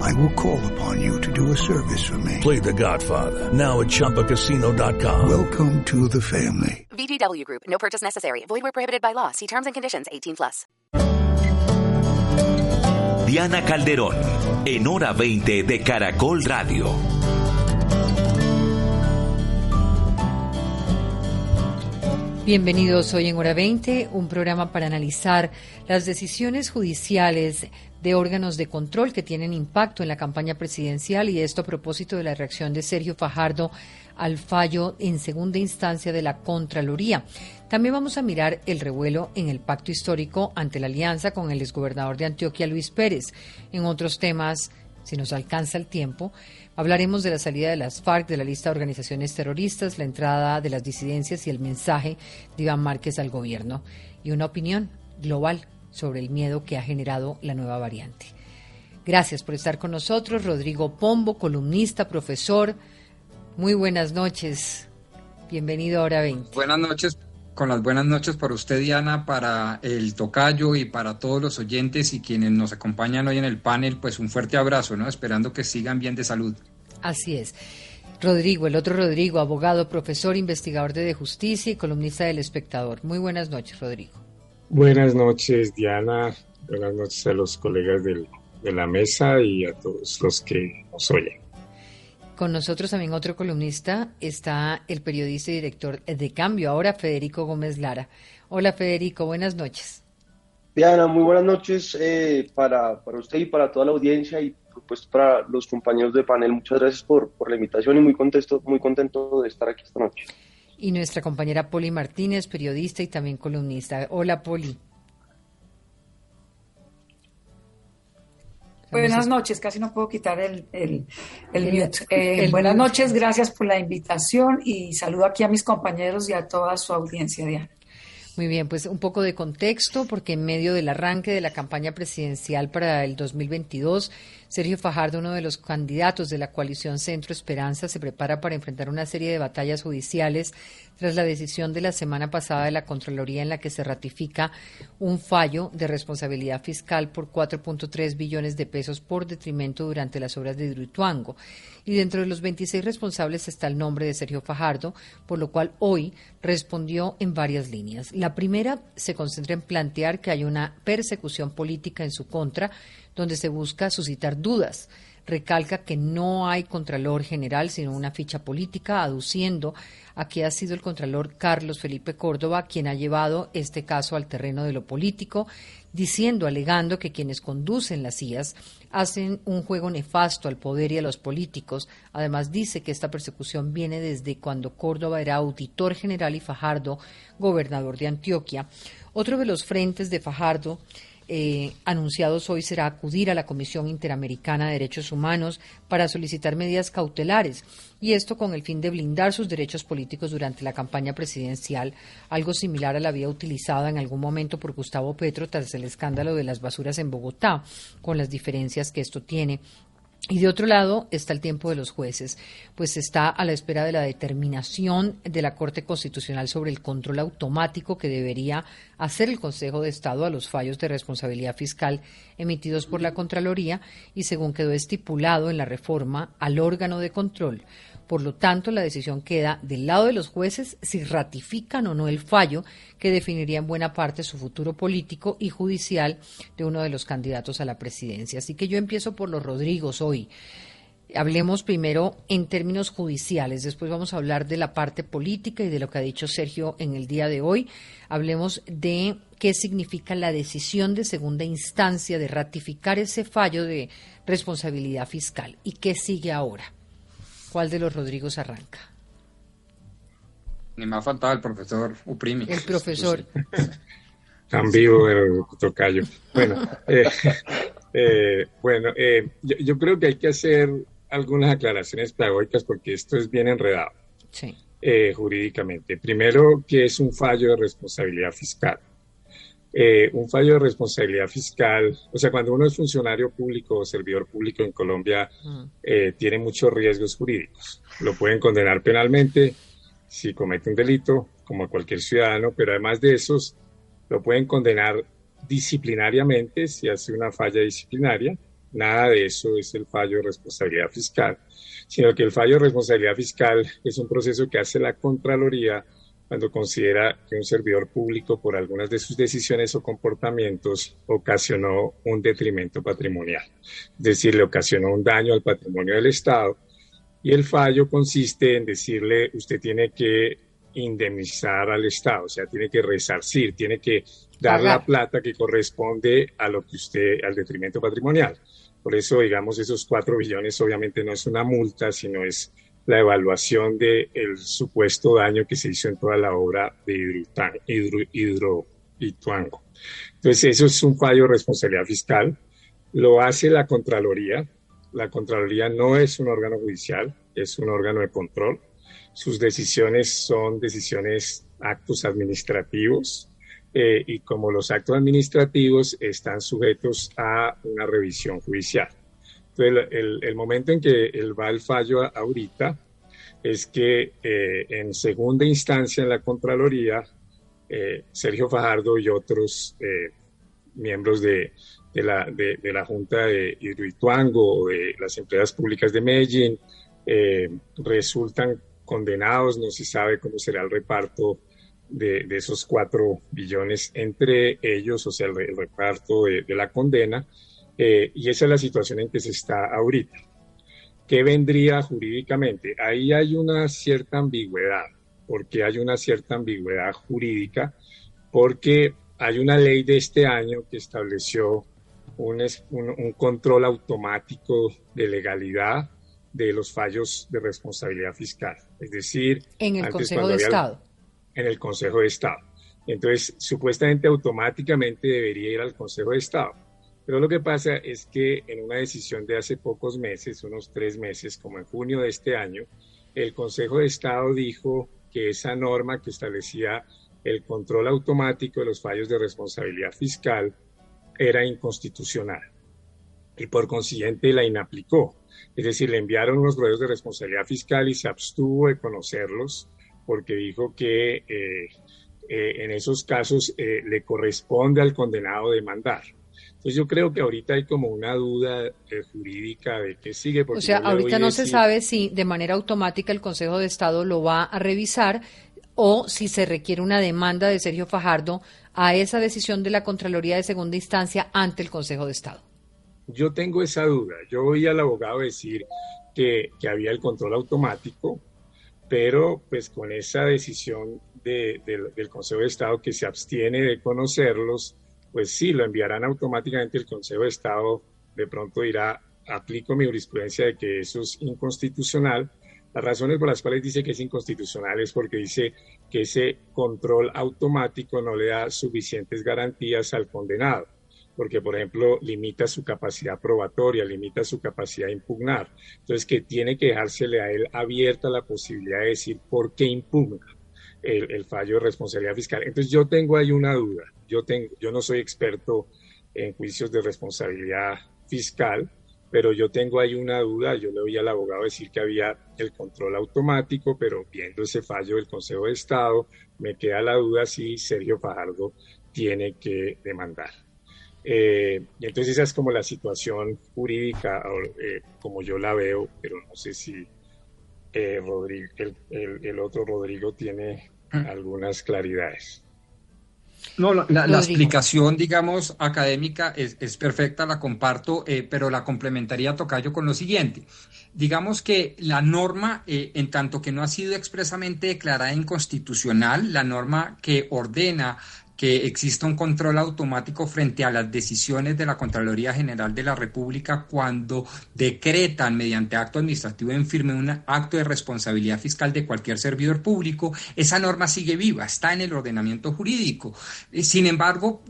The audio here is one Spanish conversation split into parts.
I will call upon you to do a service for me. Play The Godfather now at ChumbaCasino.com. Welcome to the family. VGW Group. No purchase necessary. Void where prohibited by law. See terms and conditions. 18 plus. Diana Calderón, en hora 20 de Caracol Radio. Bienvenidos hoy en Hora 20, un programa para analizar las decisiones judiciales de órganos de control que tienen impacto en la campaña presidencial y esto a propósito de la reacción de Sergio Fajardo al fallo en segunda instancia de la Contraloría. También vamos a mirar el revuelo en el pacto histórico ante la alianza con el exgobernador de Antioquia, Luis Pérez. En otros temas, si nos alcanza el tiempo, Hablaremos de la salida de las FARC de la lista de organizaciones terroristas, la entrada de las disidencias y el mensaje de Iván Márquez al gobierno y una opinión global sobre el miedo que ha generado la nueva variante. Gracias por estar con nosotros, Rodrigo Pombo, columnista, profesor. Muy buenas noches. Bienvenido a Hora 20. Buenas noches, con las buenas noches para usted, Diana, para el tocayo y para todos los oyentes y quienes nos acompañan hoy en el panel, pues un fuerte abrazo, ¿no? Esperando que sigan bien de salud. Así es. Rodrigo, el otro Rodrigo, abogado, profesor, investigador de justicia y columnista del espectador. Muy buenas noches, Rodrigo. Buenas noches, Diana. Buenas noches a los colegas del, de la mesa y a todos los que nos oyen. Con nosotros también otro columnista está el periodista y director de Cambio, ahora Federico Gómez Lara. Hola Federico, buenas noches. Diana, muy buenas noches eh, para, para, usted y para toda la audiencia y por supuesto para los compañeros de panel. Muchas gracias por, por la invitación y muy contento, muy contento de estar aquí esta noche. Y nuestra compañera Poli Martínez, periodista y también columnista. Hola Poli. Buenas noches, casi no puedo quitar el, el, mute. Eh, buenas noches, gracias por la invitación y saludo aquí a mis compañeros y a toda su audiencia, Diana. Muy bien, pues un poco de contexto, porque en medio del arranque de la campaña presidencial para el 2022, Sergio Fajardo, uno de los candidatos de la coalición Centro Esperanza, se prepara para enfrentar una serie de batallas judiciales tras la decisión de la semana pasada de la Contraloría en la que se ratifica un fallo de responsabilidad fiscal por 4.3 billones de pesos por detrimento durante las obras de Hidroituango. Y dentro de los 26 responsables está el nombre de Sergio Fajardo, por lo cual hoy respondió en varias líneas. La primera se concentra en plantear que hay una persecución política en su contra donde se busca suscitar dudas. Recalca que no hay Contralor General, sino una ficha política, aduciendo a que ha sido el Contralor Carlos Felipe Córdoba quien ha llevado este caso al terreno de lo político, diciendo, alegando que quienes conducen las IAS hacen un juego nefasto al poder y a los políticos. Además, dice que esta persecución viene desde cuando Córdoba era auditor general y Fajardo gobernador de Antioquia. Otro de los frentes de Fajardo eh, anunciados hoy será acudir a la Comisión Interamericana de Derechos Humanos para solicitar medidas cautelares, y esto con el fin de blindar sus derechos políticos durante la campaña presidencial, algo similar a la vía utilizada en algún momento por Gustavo Petro tras el escándalo de las basuras en Bogotá, con las diferencias que esto tiene y de otro lado está el tiempo de los jueces, pues está a la espera de la determinación de la Corte Constitucional sobre el control automático que debería hacer el Consejo de Estado a los fallos de responsabilidad fiscal emitidos por la Contraloría y según quedó estipulado en la reforma al órgano de control por lo tanto, la decisión queda del lado de los jueces si ratifican o no el fallo que definiría en buena parte su futuro político y judicial de uno de los candidatos a la presidencia. Así que yo empiezo por los Rodrigos hoy. Hablemos primero en términos judiciales, después vamos a hablar de la parte política y de lo que ha dicho Sergio en el día de hoy. Hablemos de qué significa la decisión de segunda instancia de ratificar ese fallo de responsabilidad fiscal y qué sigue ahora. ¿Cuál de los Rodrigos arranca? Ni me ha faltado el profesor Uprimi. El profesor. Tan vivo el tocayo. Bueno, eh, eh, bueno eh, yo, creo que hay que hacer algunas aclaraciones pedagógicas porque esto es bien enredado. Sí. eh, jurídicamente. Primero, que es un fallo de responsabilidad fiscal. Eh, un fallo de responsabilidad fiscal, o sea, cuando uno es funcionario público o servidor público en Colombia, eh, tiene muchos riesgos jurídicos. Lo pueden condenar penalmente si comete un delito, como cualquier ciudadano, pero además de esos, lo pueden condenar disciplinariamente si hace una falla disciplinaria. Nada de eso es el fallo de responsabilidad fiscal, sino que el fallo de responsabilidad fiscal es un proceso que hace la Contraloría cuando considera que un servidor público por algunas de sus decisiones o comportamientos ocasionó un detrimento patrimonial, es decir, le ocasionó un daño al patrimonio del Estado. Y el fallo consiste en decirle, usted tiene que indemnizar al Estado, o sea, tiene que resarcir, tiene que dar la plata que corresponde a lo que usted, al detrimento patrimonial. Por eso, digamos, esos cuatro billones obviamente no es una multa, sino es la evaluación del supuesto daño que se hizo en toda la obra de Hidro, Hidroituango. Entonces, eso es un fallo de responsabilidad fiscal. Lo hace la Contraloría. La Contraloría no es un órgano judicial, es un órgano de control. Sus decisiones son decisiones, actos administrativos, eh, y como los actos administrativos están sujetos a una revisión judicial. Entonces, el, momento en que él va el fallo ahorita es que eh, en segunda instancia en la Contraloría, eh, Sergio Fajardo y otros eh, miembros de, la, de, la, Junta de Hidroituango de las empresas públicas de Medellín resultan condenados, no se sabe cómo será el reparto de, esos cuatro billones entre ellos, o sea, el, reparto de, la condena, eh, y esa es la situación en que se está ahorita. ¿Qué vendría jurídicamente? Ahí hay una cierta ambigüedad. porque hay una cierta ambigüedad jurídica? Porque hay una ley de este año que estableció un, un, control automático de legalidad de los fallos de responsabilidad fiscal. Es decir, en el Consejo de Estado. En el Consejo de Estado. Entonces, supuestamente automáticamente debería ir al Consejo de Estado. Pero lo que pasa es que en una decisión de hace pocos meses, unos tres meses, como en junio de este año, el Consejo de Estado dijo que esa norma que establecía el control automático de los fallos de responsabilidad fiscal era inconstitucional y por consiguiente la inaplicó. Es decir, le enviaron unos rollos de responsabilidad fiscal y se abstuvo de conocerlos porque dijo que eh, eh, en esos casos eh, le corresponde al condenado demandar. Pues yo creo que ahorita hay como una duda eh, jurídica de qué sigue. o sea, ahorita no se sabe si de manera automática el Consejo de Estado lo va a revisar o si se requiere una demanda de Sergio Fajardo a esa decisión de la Contraloría de Segunda Instancia ante el Consejo de Estado. Yo tengo esa duda. Yo oí al abogado decir que, que había el control automático, pero pues con esa decisión del Consejo de Estado que se abstiene de conocerlos, pues sí, lo enviarán automáticamente el Consejo de Estado, de pronto dirá, aplico mi jurisprudencia de que eso es inconstitucional. Las razones por las cuales dice que es inconstitucional es porque dice que ese control automático no le da suficientes garantías al condenado, porque, por ejemplo, limita su capacidad probatoria, limita su capacidad de impugnar. Entonces, que tiene que dejársele a él abierta la posibilidad de decir por qué impugna el, fallo de responsabilidad fiscal. Entonces yo tengo ahí una duda. Yo, tengo, yo no soy experto en juicios de responsabilidad fiscal, pero yo tengo ahí una duda. Yo le oí al abogado decir que había el control automático, pero viendo ese fallo del Consejo de Estado, me queda la duda si Sergio Fajardo tiene que demandar. Eh, y entonces esa es como la situación jurídica, eh, como yo la veo, pero no sé si eh, Rodrigo, el, otro Rodrigo tiene Mm. algunas claridades. No, la, explicación, digamos, académica es, perfecta, la comparto, eh, pero la complementaría Tocayo con lo siguiente. Digamos que la norma, eh, en tanto que no ha sido expresamente declarada inconstitucional, la norma que ordena que exista un control automático frente a las decisiones de la Contraloría General de la República cuando decretan mediante acto administrativo en firme un acto de responsabilidad fiscal de cualquier servidor público, esa norma sigue viva, está en el ordenamiento jurídico. Eh, sin embargo,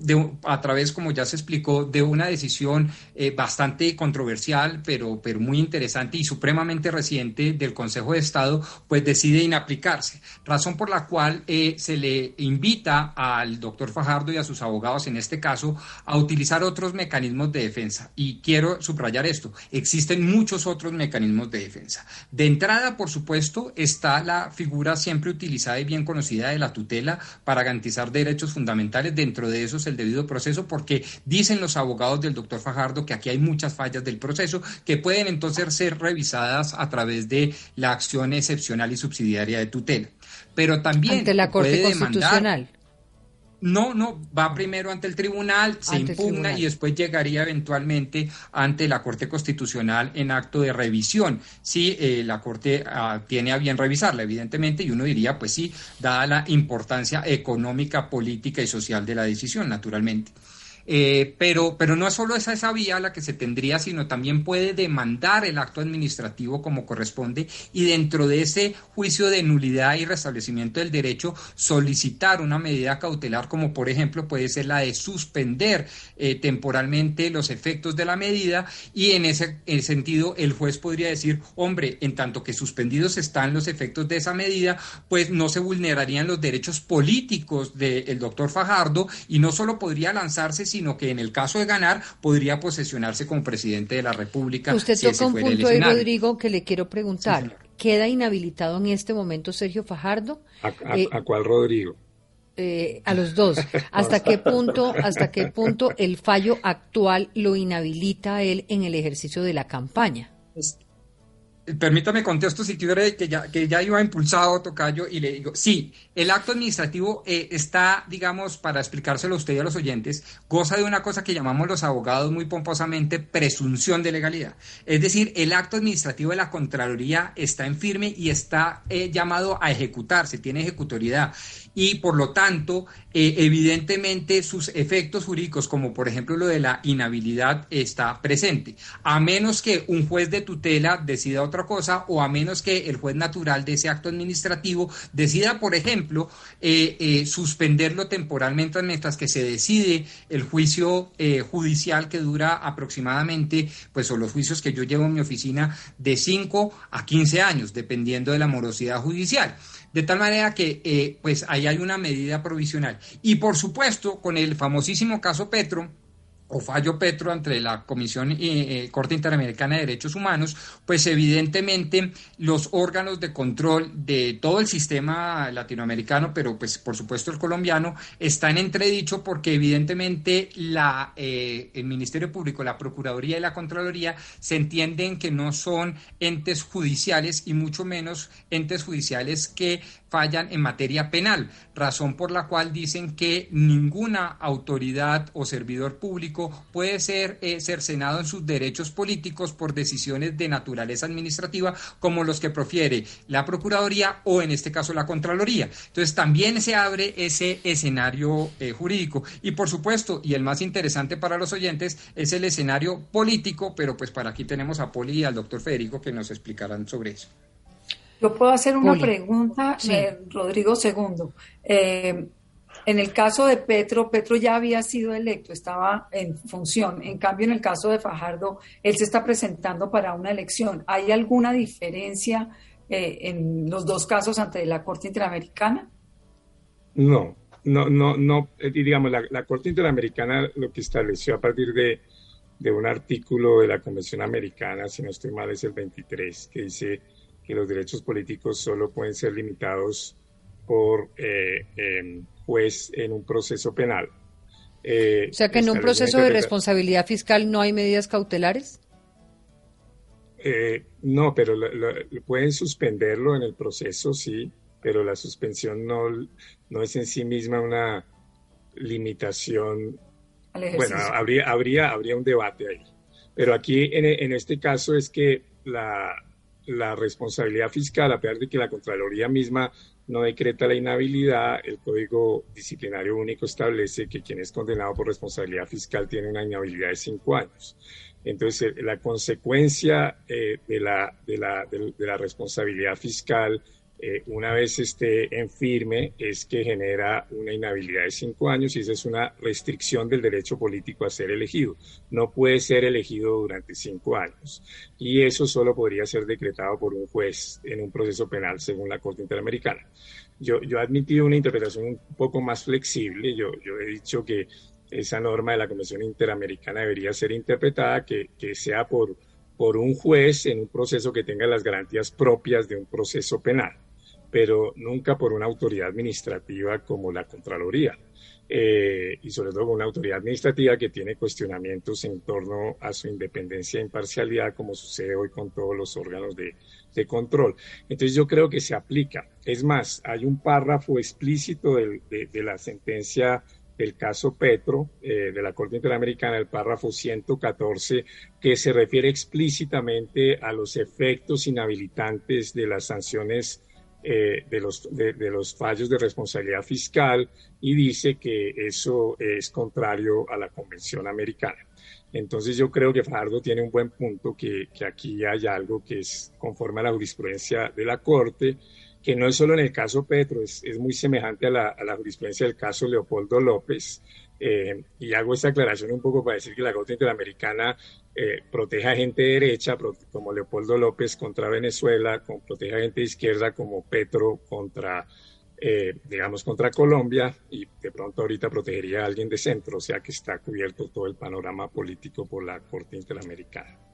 a través, como ya se explicó, de una decisión eh, bastante controversial, pero, pero muy interesante y supremamente reciente del Consejo de Estado, pues decide inaplicarse, razón por la cual eh, se le invita al doctor doctor Fajardo y a sus abogados en este caso a utilizar otros mecanismos de defensa. Y quiero subrayar esto, existen muchos otros mecanismos de defensa. De entrada, por supuesto, está la figura siempre utilizada y bien conocida de la tutela para garantizar derechos fundamentales, dentro de esos el debido proceso, porque dicen los abogados del doctor Fajardo que aquí hay muchas fallas del proceso que pueden entonces ser revisadas a través de la acción excepcional y subsidiaria de tutela. Pero también ante la Corte Constitucional. No, no, va primero ante el tribunal, se impugna y después llegaría eventualmente ante la Corte Constitucional en acto de revisión. Si eh, la Corte ah, tiene a bien revisarla, evidentemente, y uno diría, pues sí, dada la importancia económica, política y social de la decisión, naturalmente. Eh, pero, pero no es solo esa, esa vía la que se tendría, sino también puede demandar el acto administrativo como corresponde y dentro de ese juicio de nulidad y restablecimiento del derecho solicitar una medida cautelar como por ejemplo puede ser la de suspender eh, temporalmente los efectos de la medida y en ese, sentido el juez podría decir, hombre, en tanto que suspendidos están los efectos de esa medida, pues no se vulnerarían los derechos políticos del doctor Fajardo y no solo podría lanzarse sino que en el caso de ganar podría posesionarse como presidente de la República. Usted toca un punto ahí, Rodrigo, que le quiero preguntar. ¿Queda inhabilitado en este momento Sergio Fajardo? ¿A, eh, cuál Rodrigo? Eh, a los dos. ¿Hasta qué punto, hasta qué punto el fallo actual lo inhabilita a él en el ejercicio de la campaña? Permítame contesto si quiere que ya, que ya iba impulsado Tocayo y le digo, sí, el acto administrativo eh, está, digamos, para explicárselo a usted y a los oyentes, goza de una cosa que llamamos los abogados muy pomposamente presunción de legalidad. Es decir, el acto administrativo de la Contraloría está en firme y está eh, llamado a ejecutarse, tiene ejecutoriedad y por lo tanto, eh, evidentemente sus efectos jurídicos, como por ejemplo lo de la inhabilidad, está presente, a menos que un juez de tutela decida otra cosa o a menos que el juez natural de ese acto administrativo decida, por ejemplo, eh, eh, suspenderlo temporalmente mientras que se decide el juicio judicial que dura aproximadamente, pues son los juicios que yo llevo en mi oficina, de 5 a 15 años, dependiendo de la morosidad judicial. De tal manera que eh, pues ahí hay una medida provisional. Y por supuesto, con el famosísimo caso Petro, o fallo Petro entre la Comisión y eh, Corte Interamericana de Derechos Humanos, pues evidentemente los órganos de control de todo el sistema latinoamericano, pero pues por supuesto el colombiano, están entredicho porque evidentemente la, eh, el Ministerio Público, la Procuraduría y la Contraloría se entienden que no son entes judiciales y mucho menos entes judiciales que fallan en materia penal, razón por la cual dicen que ninguna autoridad o servidor público puede ser eh, cercenado en sus derechos políticos por decisiones de naturaleza administrativa como los que profiere la Procuraduría o en este caso la Contraloría. Entonces también se abre ese escenario eh, jurídico y por supuesto, y el más interesante para los oyentes, es el escenario político, pero pues para aquí tenemos a Poli y al doctor Federico que nos explicarán sobre eso. Yo puedo hacer una pregunta, eh, Rodrigo Segundo. Eh, en el caso de Petro, Petro ya había sido electo, estaba en función. En cambio, en el caso de Fajardo, él se está presentando para una elección. ¿Hay alguna diferencia eh, en los dos casos ante la Corte Interamericana? No, no, no, no. digamos, la, Corte Interamericana lo que estableció a partir de, de un artículo de la Convención Americana, si no estoy mal, es el 23, que dice que los derechos políticos solo pueden ser limitados por eh, em, juez en un proceso penal. Eh, o sea que en un proceso de responsabilidad fiscal no hay medidas cautelares. Eh, no, pero pueden suspenderlo en el proceso, sí, pero la suspensión no, no es en sí misma una limitación. Bueno, habría, habría, habría un debate ahí. Pero aquí en, en este caso es que la, la responsabilidad fiscal, a pesar de que la Contraloría misma no decreta la inhabilidad, el Código Disciplinario Único establece que quien es condenado por responsabilidad fiscal tiene una inhabilidad de cinco años. Entonces, la consecuencia eh, de, la, de, la, de, la, responsabilidad fiscal, eh, una vez esté en firme, es que genera una inhabilidad de cinco años y esa es una restricción del derecho político a ser elegido. No puede ser elegido durante cinco años. Y eso solo podría ser decretado por un juez en un proceso penal según la Corte Interamericana. Yo, yo he admitido una interpretación un poco más flexible. Yo, yo he dicho que esa norma de la Convención Interamericana debería ser interpretada que, que sea por, por un juez en un proceso que tenga las garantías propias de un proceso penal, pero nunca por una autoridad administrativa como la Contraloría. Eh, y sobre todo una autoridad administrativa que tiene cuestionamientos en torno a su independencia e imparcialidad, como sucede hoy con todos los órganos de, de control. Entonces yo creo que se aplica. Es más, hay un párrafo explícito de, de, de la sentencia el caso Petro eh, de la Corte Interamericana, el párrafo 114, que se refiere explícitamente a los efectos inhabilitantes de las sanciones eh, de, los, de, los fallos de responsabilidad fiscal y dice que eso es contrario a la Convención Americana. Entonces yo creo que Fajardo tiene un buen punto, que, que aquí hay algo que es conforme a la jurisprudencia de la Corte que no es solo en el caso Petro, es, muy semejante a la, jurisprudencia del caso Leopoldo López. Eh, y hago esta aclaración un poco para decir que la Corte Interamericana eh, protege a gente derecha, como Leopoldo López contra Venezuela, protege a gente de izquierda como Petro contra, eh, digamos, contra Colombia, y de pronto ahorita protegería a alguien de centro, o sea que está cubierto todo el panorama político por la Corte Interamericana.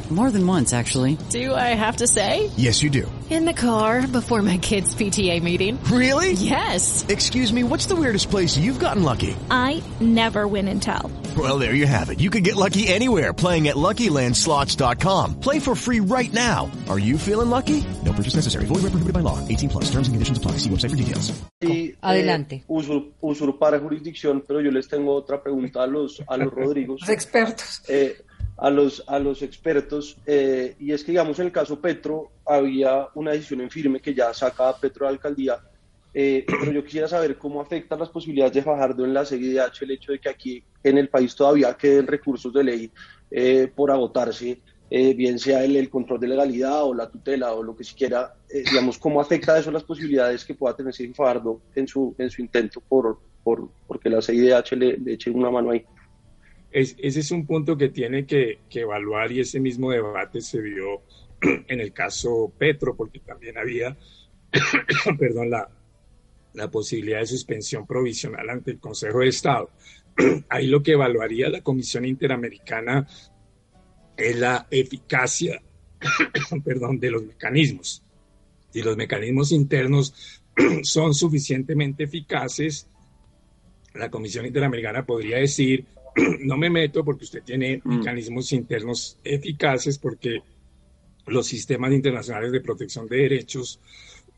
More than once, actually. Do I have to say? Yes, you do. In the car before my kids' PTA meeting. Really? Yes. Excuse me, what's the weirdest place you've gotten lucky? I never win and tell. Well, there you have it. You can get lucky anywhere playing at LuckyLandSlots.com. Play for free right now. Are you feeling lucky? No purchase necessary. Void where prohibited by law. 18 plus. Terms and conditions apply. See website for details. Y, Adelante. Eh, usur, usurpar jurisdicción, pero yo les tengo otra pregunta a los, a los Rodrigos. los expertos. Eh, a los, a los expertos, eh, y es que, digamos, en el caso Petro había una decisión en firme que ya saca Petro de alcaldía, eh, pero yo quisiera saber cómo afectan las posibilidades de Fajardo en la CIDH el hecho de que aquí en el país todavía queden recursos de ley eh, por agotarse, bien sea el, el, control de legalidad o la tutela o lo que siquiera, digamos, cómo afecta eso las posibilidades que pueda tener Fajardo en su, en su intento por, por porque la CIDH le, le eche una mano ahí ese es un punto que tiene que, evaluar y ese mismo debate se dio en el caso Petro, porque también había, perdón, la, la posibilidad de suspensión provisional ante el Consejo de Estado. Ahí lo que evaluaría la Comisión Interamericana es la eficacia, perdón, de los mecanismos. Si los mecanismos internos son suficientemente eficaces, la Comisión Interamericana podría decir no me meto porque usted tiene mm. mecanismos internos eficaces porque los sistemas internacionales de protección de derechos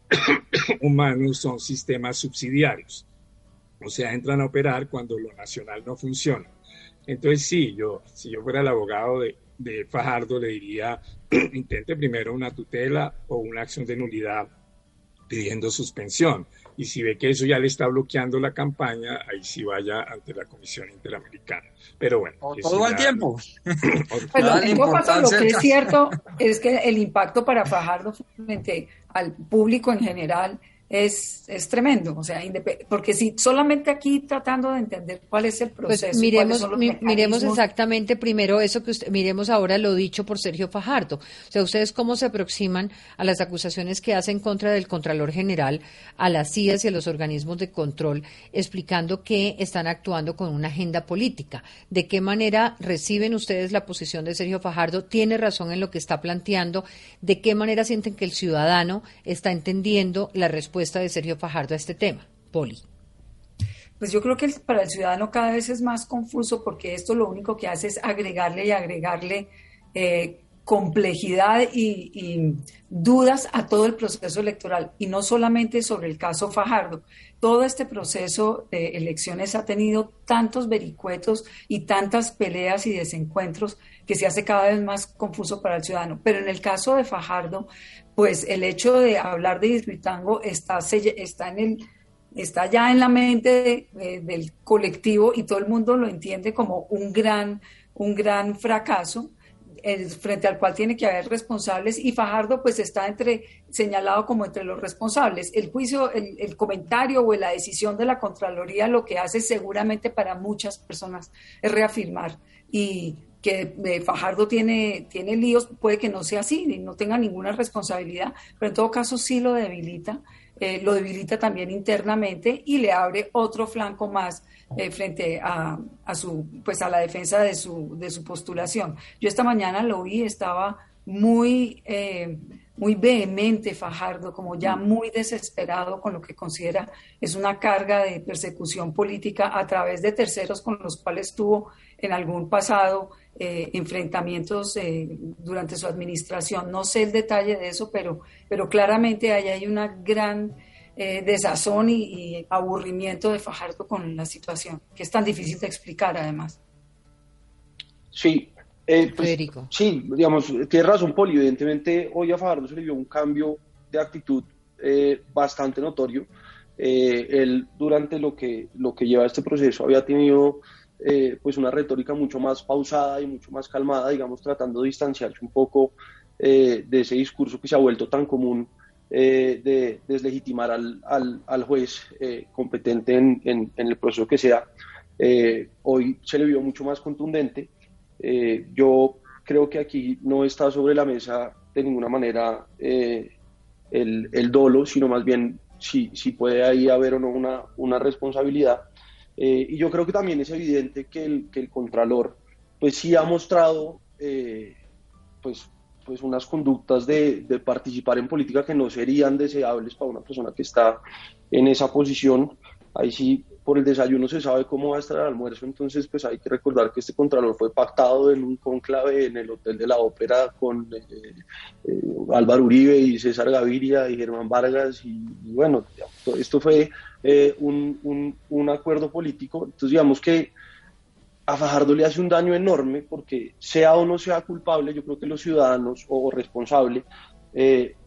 humanos son sistemas subsidiarios. O sea, entran a operar cuando lo nacional no funciona. Entonces, sí, yo, si yo fuera el abogado de, de Fajardo, le diría, intente primero una tutela o una acción de nulidad pidiendo suspensión y si ve que eso ya le está bloqueando la campaña, ahí sí vaya ante la Comisión Interamericana. Pero bueno. todo el tiempo. lo que es cierto es que el impacto para Fajardo frente al público en general es, es tremendo. O sea, porque si solamente aquí tratando de entender cuál es el pues proceso. miremos, miremos exactamente primero eso que usted, miremos ahora lo dicho por Sergio Fajardo. O sea, ustedes cómo se aproximan a las acusaciones que hacen contra del Contralor General, a las CIAs y a los organismos de control, explicando que están actuando con una agenda política. ¿De qué manera reciben ustedes la posición de Sergio Fajardo? ¿Tiene razón en lo que está planteando? ¿De qué manera sienten que el ciudadano está entendiendo la respuesta de Sergio Fajardo a este tema? Poli. Pues yo creo que para el ciudadano cada vez es más confuso porque esto lo único que hace es agregarle y agregarle eh, complejidad y, dudas a todo el proceso electoral y no solamente sobre el caso Fajardo. Todo este proceso de elecciones ha tenido tantos vericuetos y tantas peleas y desencuentros que se hace cada vez más confuso para el ciudadano. Pero en el caso de Fajardo, pues el hecho de hablar de Hidroitango está, está en el está ya en la mente del colectivo y todo el mundo lo entiende como un gran, un gran fracaso frente al cual tiene que haber responsables y Fajardo pues está entre señalado como entre los responsables. El juicio, el, comentario o la decisión de la Contraloría lo que hace seguramente para muchas personas es reafirmar y que eh, Fajardo tiene, tiene líos, puede que no sea así no tenga ninguna responsabilidad, pero en todo caso sí lo debilita, eh, lo debilita también internamente y le abre otro flanco más eh, frente a, su, pues a la defensa de su, de su postulación. Yo esta mañana lo vi, estaba muy, muy vehemente Fajardo, como ya muy desesperado con lo que considera es una carga de persecución política a través de terceros con los cuales tuvo en algún pasado eh, enfrentamientos durante su administración. No sé el detalle de eso, pero, pero claramente ahí hay una gran eh, desazón y, aburrimiento de Fajardo con la situación, que es tan difícil de explicar además. Sí, eh, pues, sí, digamos, tiene razón Poli, evidentemente hoy a Fajardo se le dio un cambio de actitud eh, bastante notorio. él durante lo que, lo que lleva este proceso había tenido pues una retórica mucho más pausada y mucho más calmada, digamos, tratando de distanciarse un poco de ese discurso que se ha vuelto tan común eh, de deslegitimar al, al, juez eh, competente en, en, el proceso que sea. Eh, hoy se le vio mucho más contundente. yo creo que aquí no está sobre la mesa de ninguna manera el, el, dolo, sino más bien si, si puede ahí haber o no una, una responsabilidad. Y yo creo que también es evidente que el, que el Contralor pues sí ha mostrado pues pues unas conductas de, de, participar en política que no serían deseables para una persona que está en esa posición. Ahí sí, por el desayuno se sabe cómo va a estar el almuerzo, entonces pues hay que recordar que este contralor fue pactado en un conclave en el Hotel de la Ópera con eh, eh, Álvaro Uribe y César Gaviria y Germán Vargas y, bueno, esto fue eh, un, un, un acuerdo político, entonces digamos que a Fajardo le hace un daño enorme porque sea o no sea culpable, yo creo que los ciudadanos o responsable,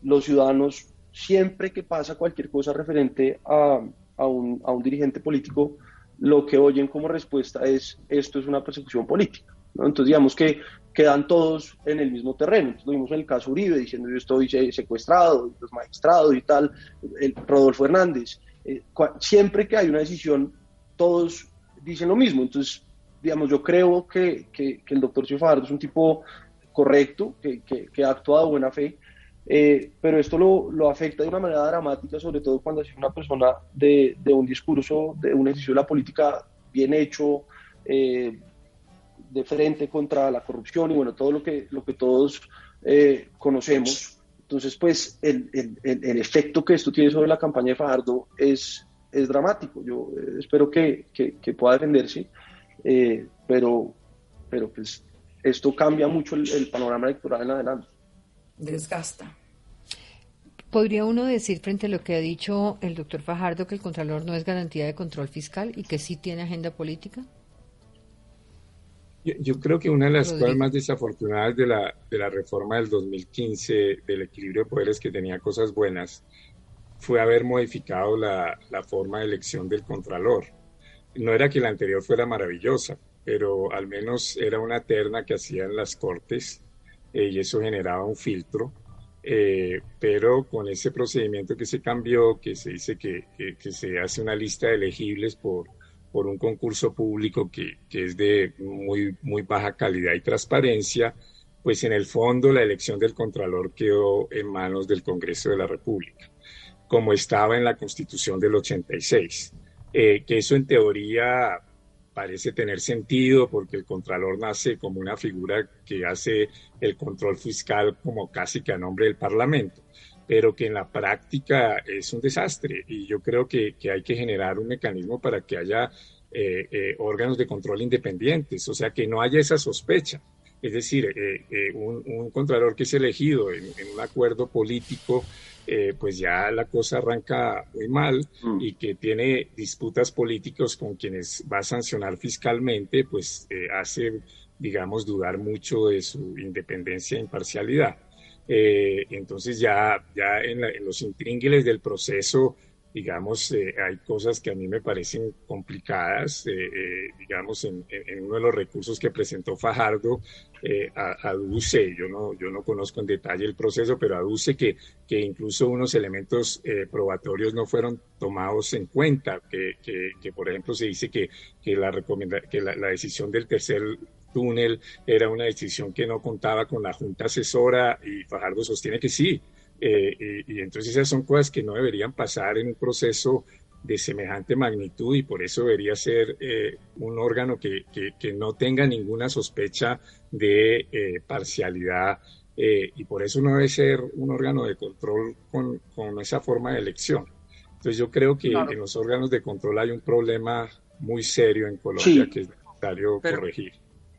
los ciudadanos siempre que pasa cualquier cosa referente a, a, un, a, un, dirigente político, lo que oyen como respuesta es esto es una persecución política. Entonces digamos que quedan todos en el mismo terreno. Entonces, lo vimos en el caso Uribe diciendo yo estoy secuestrado, los magistrados y tal, el Rodolfo Hernández. Eh, siempre que hay una decisión, todos dicen lo mismo. Entonces digamos, yo creo que, que, el doctor Fajardo es un tipo correcto, que, que, ha actuado de buena fe, eh, pero esto lo, lo, afecta de una manera dramática, sobre todo cuando es una persona de, de un discurso, de un ejercicio de la política bien hecho, eh, de frente contra la corrupción y bueno, todo lo que, lo que todos eh, conocemos. Entonces, pues el, el, el, efecto que esto tiene sobre la campaña de Fajardo es, es dramático. Yo espero que, que pueda defenderse. Eh, pero, pero pues esto cambia mucho el, panorama electoral en adelante. Desgasta. ¿Podría uno decir frente a lo que ha dicho el doctor Fajardo que el Contralor no es garantía de control fiscal y que sí tiene agenda política? Yo, creo que una de las cosas más desafortunadas de la, de la reforma del 2015 del equilibrio de poderes que tenía cosas buenas fue haber modificado la, la forma de elección del Contralor no era que la anterior fuera maravillosa, pero al menos era una terna que hacían las cortes eh, y eso generaba un filtro. eh, pero con ese procedimiento que se cambió, que se dice que, se hace una lista de elegibles por, por un concurso público que, es de muy, muy baja calidad y transparencia, pues en el fondo la elección del Contralor quedó en manos del Congreso de la República, como estaba en la Constitución del 86. Eh, que eso en teoría parece tener sentido porque el Contralor nace como una figura que hace el control fiscal como casi que a nombre del Parlamento, pero que en la práctica es un desastre y yo creo que, hay que generar un mecanismo para que haya eh, eh, órganos de control independientes, o sea, que no haya esa sospecha. Es decir, eh, un, Contralor que es elegido en un acuerdo político eh, pues ya la cosa arranca muy mal mm. y que tiene disputas políticos con quienes va a sancionar fiscalmente, pues eh, hace, digamos, dudar mucho de su independencia e imparcialidad. Eh, entonces ya, ya en, en los intríngules del proceso digamos, eh, hay cosas que a mí me parecen complicadas, eh, eh, digamos, en, uno de los recursos que presentó Fajardo, aduce, yo no, yo no conozco en detalle el proceso, pero aduce que, que incluso unos elementos probatorios no fueron tomados en cuenta, que, que, por ejemplo se dice que, que, la, que la, la decisión del tercer túnel era una decisión que no contaba con la Junta Asesora y Fajardo sostiene que sí, eh, y, entonces esas son cosas que no deberían pasar en un proceso de semejante magnitud y por eso debería ser eh, un órgano que, que, no tenga ninguna sospecha de eh, parcialidad y por eso no debe ser un órgano de control con, con esa forma de elección. Entonces yo creo que en los órganos de control hay un problema muy serio en Colombia que es necesario corregir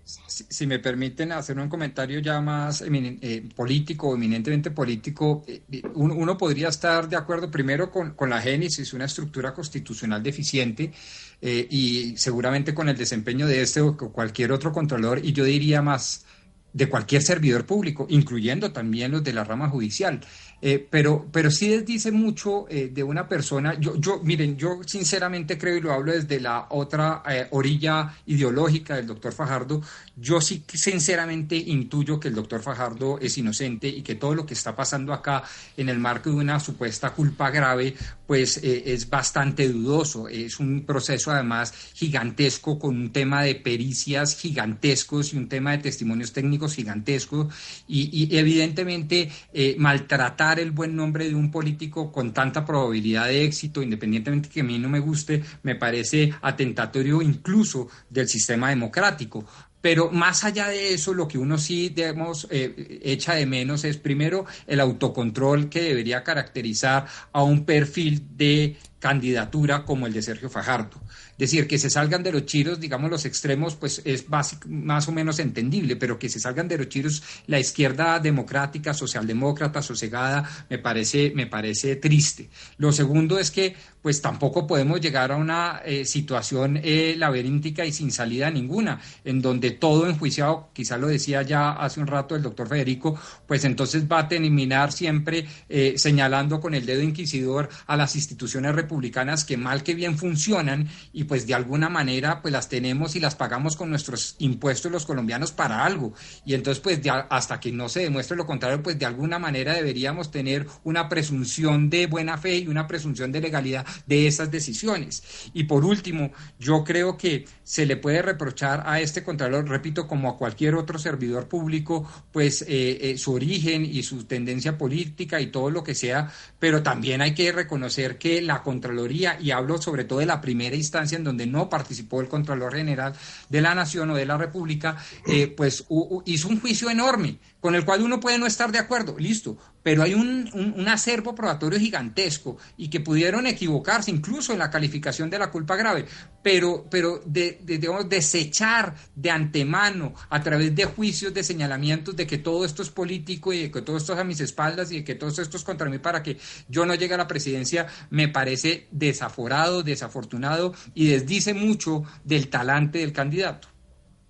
si, me permiten hacer un comentario ya más eh, político, eminentemente político, eh, eh, uno, podría estar de acuerdo primero con, la génesis, una estructura constitucional deficiente, y seguramente con el desempeño de este o cualquier otro controlador, y yo diría más de cualquier servidor público, incluyendo también los de la rama judicial. Eh, pero, pero sí dice mucho eh, de una persona. Yo, yo, miren, yo sinceramente creo y lo hablo desde la otra eh, orilla ideológica del doctor Fajardo. Yo sí sinceramente intuyo que el doctor Fajardo es inocente y que todo lo que está pasando acá en el marco de una supuesta culpa grave, pues es bastante dudoso. Es un proceso además gigantesco con un tema de pericias gigantescos y un tema de testimonios técnicos gigantescos y, y evidentemente maltratar el buen nombre de un político con tanta probabilidad de éxito, independientemente que a mí no me guste, me parece atentatorio incluso del sistema democrático. Pero más allá de eso, lo que uno sí digamos, eh, echa de menos es primero el autocontrol que debería caracterizar a un perfil de candidatura como el de Sergio Fajardo decir, que se salgan de los chiros, digamos los extremos, pues es más o menos entendible, pero que se salgan de los chiros la izquierda democrática, socialdemócrata, sosegada, me parece, me parece triste. Lo segundo es que pues tampoco podemos llegar a una eh, situación eh, laberíntica y sin salida ninguna, en donde todo enjuiciado, quizá lo decía ya hace un rato el doctor Federico, pues entonces va a terminar siempre eh, señalando con el dedo inquisidor a las instituciones republicanas que mal que bien funcionan y pues de alguna manera pues las tenemos y las pagamos con nuestros impuestos los colombianos para algo. Y entonces pues hasta que no se demuestre lo contrario, pues de alguna manera deberíamos tener una presunción de buena fe y una presunción de legalidad de esas decisiones. Y por último, yo creo que se le puede reprochar a este Contralor, repito, como a cualquier otro servidor público, pues eh, eh, su origen y su tendencia política y todo lo que sea, pero también hay que reconocer que la Contraloría, y hablo sobre todo de la primera instancia en donde no participó el Contralor General de la Nación o de la República, eh, pues hizo un juicio enorme con el cual uno puede no estar de acuerdo, listo, pero hay un, un, acervo probatorio gigantesco y que pudieron equivocarse incluso en la calificación de la culpa grave, pero, pero de, desechar de antemano a través de juicios de señalamientos de que todo esto es político y de que todo esto es a mis espaldas y de que todo esto es contra mí para que yo no llegue a la presidencia, me parece desaforado, desafortunado y desdice mucho del talante del candidato.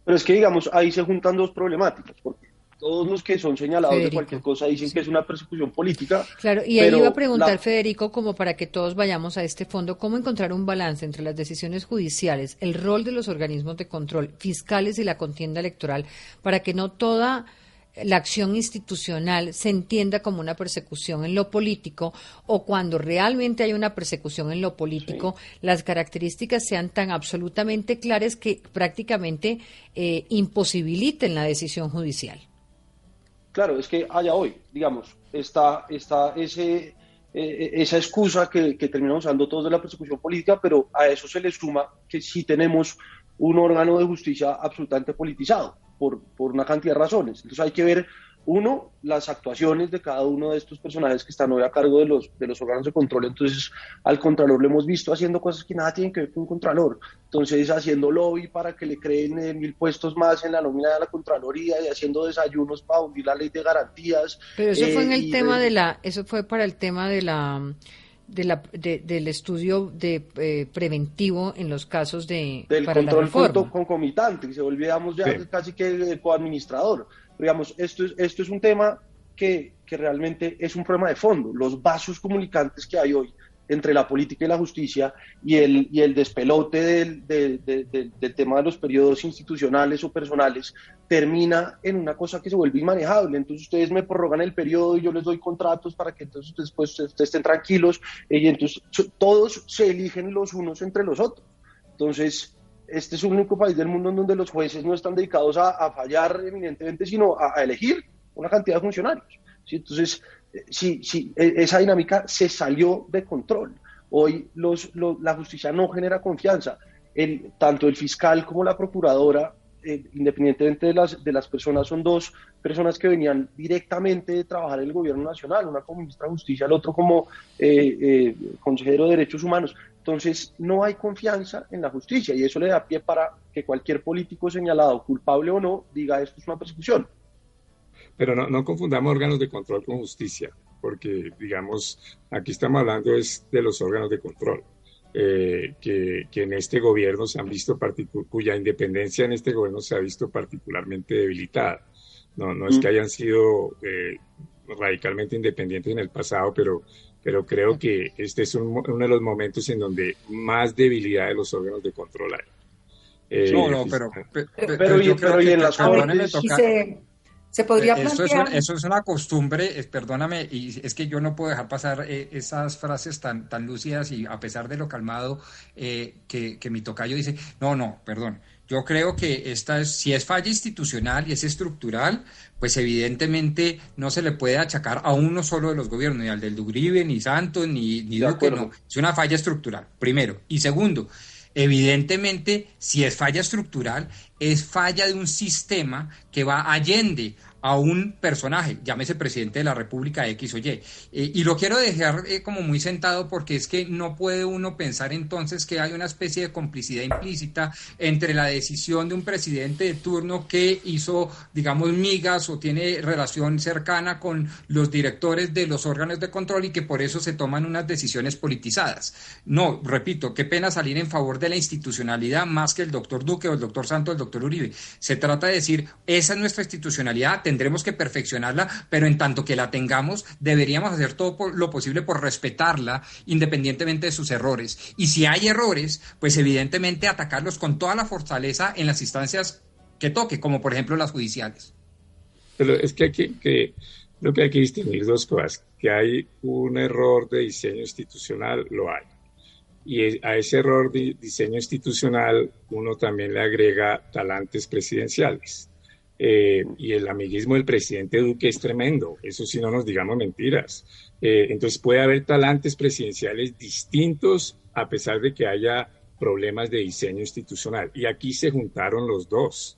Pero es que, digamos, ahí se juntan dos problemáticas, porque todos los que son señalados de cualquier cosa dicen que es una persecución política. Claro, y ahí iba a preguntar, Federico, como para que todos vayamos a este fondo, ¿cómo encontrar un balance entre las decisiones judiciales, el rol de los organismos de control fiscales y la contienda electoral para que no toda la acción institucional se entienda como una persecución en lo político o cuando realmente hay una persecución en lo político, las características sean tan absolutamente claras que prácticamente eh, imposibiliten la decisión judicial. Claro, es que haya hoy, digamos, está, está ese, eh, esa excusa que, terminamos usando todos de la persecución política, pero a eso se le suma que sí tenemos un órgano de justicia absolutamente politizado por, por una cantidad de razones. Entonces hay que ver, uno, las actuaciones de cada uno de estos personajes que están hoy a cargo de los, de los órganos de control. Entonces, al Contralor lo hemos visto haciendo cosas que nada tienen que ver con un Contralor. Entonces, haciendo lobby para que le creen eh, mil puestos más en la nómina de la Contraloría y haciendo desayunos para hundir la ley de garantías. Pero eso fue en el eh, tema de la, eso fue para el tema de la de la, del estudio de eh, preventivo en los casos de del control concomitante, se olvidamos ya casi que coadministrador. Digamos, esto es, esto es un tema que, que realmente es un problema de fondo. Los vasos comunicantes que hay hoy entre la política y la justicia y el, y el despelote del, del, tema de los periodos institucionales o personales termina en una cosa que se vuelve inmanejable. Entonces ustedes me prorrogan el periodo y yo les doy contratos para que entonces después ustedes estén tranquilos y entonces todos se eligen los unos entre los otros. Entonces, este es el único país del mundo en donde los jueces no están dedicados a, fallar eminentemente, sino a, elegir una cantidad de funcionarios. Entonces, sí, sí, e, esa dinámica se salió de control. Hoy los, la justicia no genera confianza. Tanto el fiscal como la procuradora, eh, independientemente de las, las personas, son dos personas que venían directamente de trabajar en el gobierno nacional, una como ministra de Justicia, el otro como eh, eh, consejero de Derechos Humanos. Entonces, no hay confianza en la justicia y eso le da pie para que cualquier político señalado, culpable o no, diga esto es una persecución. Pero no, no confundamos órganos de control con justicia, porque, digamos, aquí estamos hablando es de los órganos de control. Eh, que, que, en este gobierno se han visto cuya independencia en este gobierno se ha visto particularmente debilitada. No, no es que mm. hayan sido eh, radicalmente independientes en el pasado, pero, pero creo que este es uno de los momentos en donde más debilidad de los órganos de control hay. Eh, no, no, pero, pero, yo creo que en las se podría eh, eso Es, es una costumbre, perdóname, y es que yo no puedo dejar pasar eh, esas frases tan, tan lúcidas y a pesar de lo calmado eh, que, mi tocayo dice, no, no, perdón. Yo creo que esta es, si es falla institucional y es estructural, pues evidentemente no se le puede achacar a uno solo de los gobiernos, ni al del Uribe, ni Santos, ni, ni Duque, no. Es una falla estructural, primero. Y segundo, evidentemente, si es falla estructural, es falla de un sistema que va allende a un personaje, llámese presidente de la República X o Y. Eh, y lo quiero dejar eh, como muy sentado porque es que no puede uno pensar entonces que hay una especie de complicidad implícita entre la decisión de un presidente de turno que hizo, digamos, migas o tiene relación cercana con los directores de los órganos de control y que por eso se toman unas decisiones politizadas. No, repito, qué pena salir en favor de la institucionalidad más que el doctor Duque o el doctor Santos o el doctor Uribe. Se trata de decir, esa es nuestra institucionalidad, tendremos que perfeccionarla, pero en tanto que la tengamos, deberíamos hacer todo lo posible por respetarla independientemente de sus errores. Y si hay errores, pues evidentemente atacarlos con toda la fortaleza en las instancias que toque, como por ejemplo las judiciales. Pero es que, aquí, que lo que hay que distinguir dos cosas, que hay un error de diseño institucional, lo hay. Y a ese error de diseño institucional uno también le agrega talantes presidenciales. Eh, y el amiguismo del presidente Duque es tremendo, eso si no nos digamos mentiras. Eh, entonces puede haber talantes presidenciales distintos a pesar de que haya problemas de diseño institucional. Y aquí se juntaron los dos.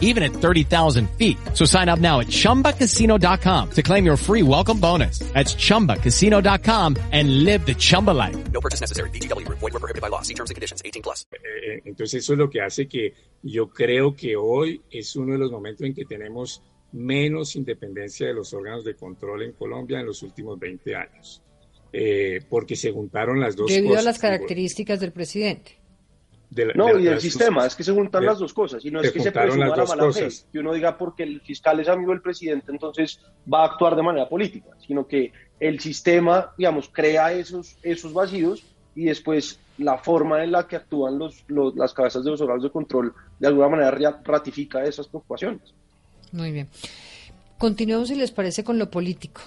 even at 30,000 feet. So sign up now at chumbacasino.com to claim your free welcome bonus. That's chumbacasino.com and live the Chumba life. No purchase necessary. BGW. Void were prohibited by law. See terms and conditions 18 plus. Eh, eh, entonces eso es lo que hace que yo creo que hoy es uno de los momentos en que tenemos menos independencia de los órganos de control en Colombia en los últimos 20 años. Eh, porque se juntaron las dos Debido cosas. Debido a las características del presidente. No, y del sistema, es que se juntan las dos cosas, y no es que se presuma la mala fe, que uno diga porque el fiscal es amigo del presidente, entonces va a actuar de manera política, sino que el sistema, digamos, crea esos, esos vacíos y después la forma en la que actúan los, las cabezas de los órganos de control de alguna manera ratifica esas preocupaciones. Muy bien. Continuemos, si les parece, con lo político.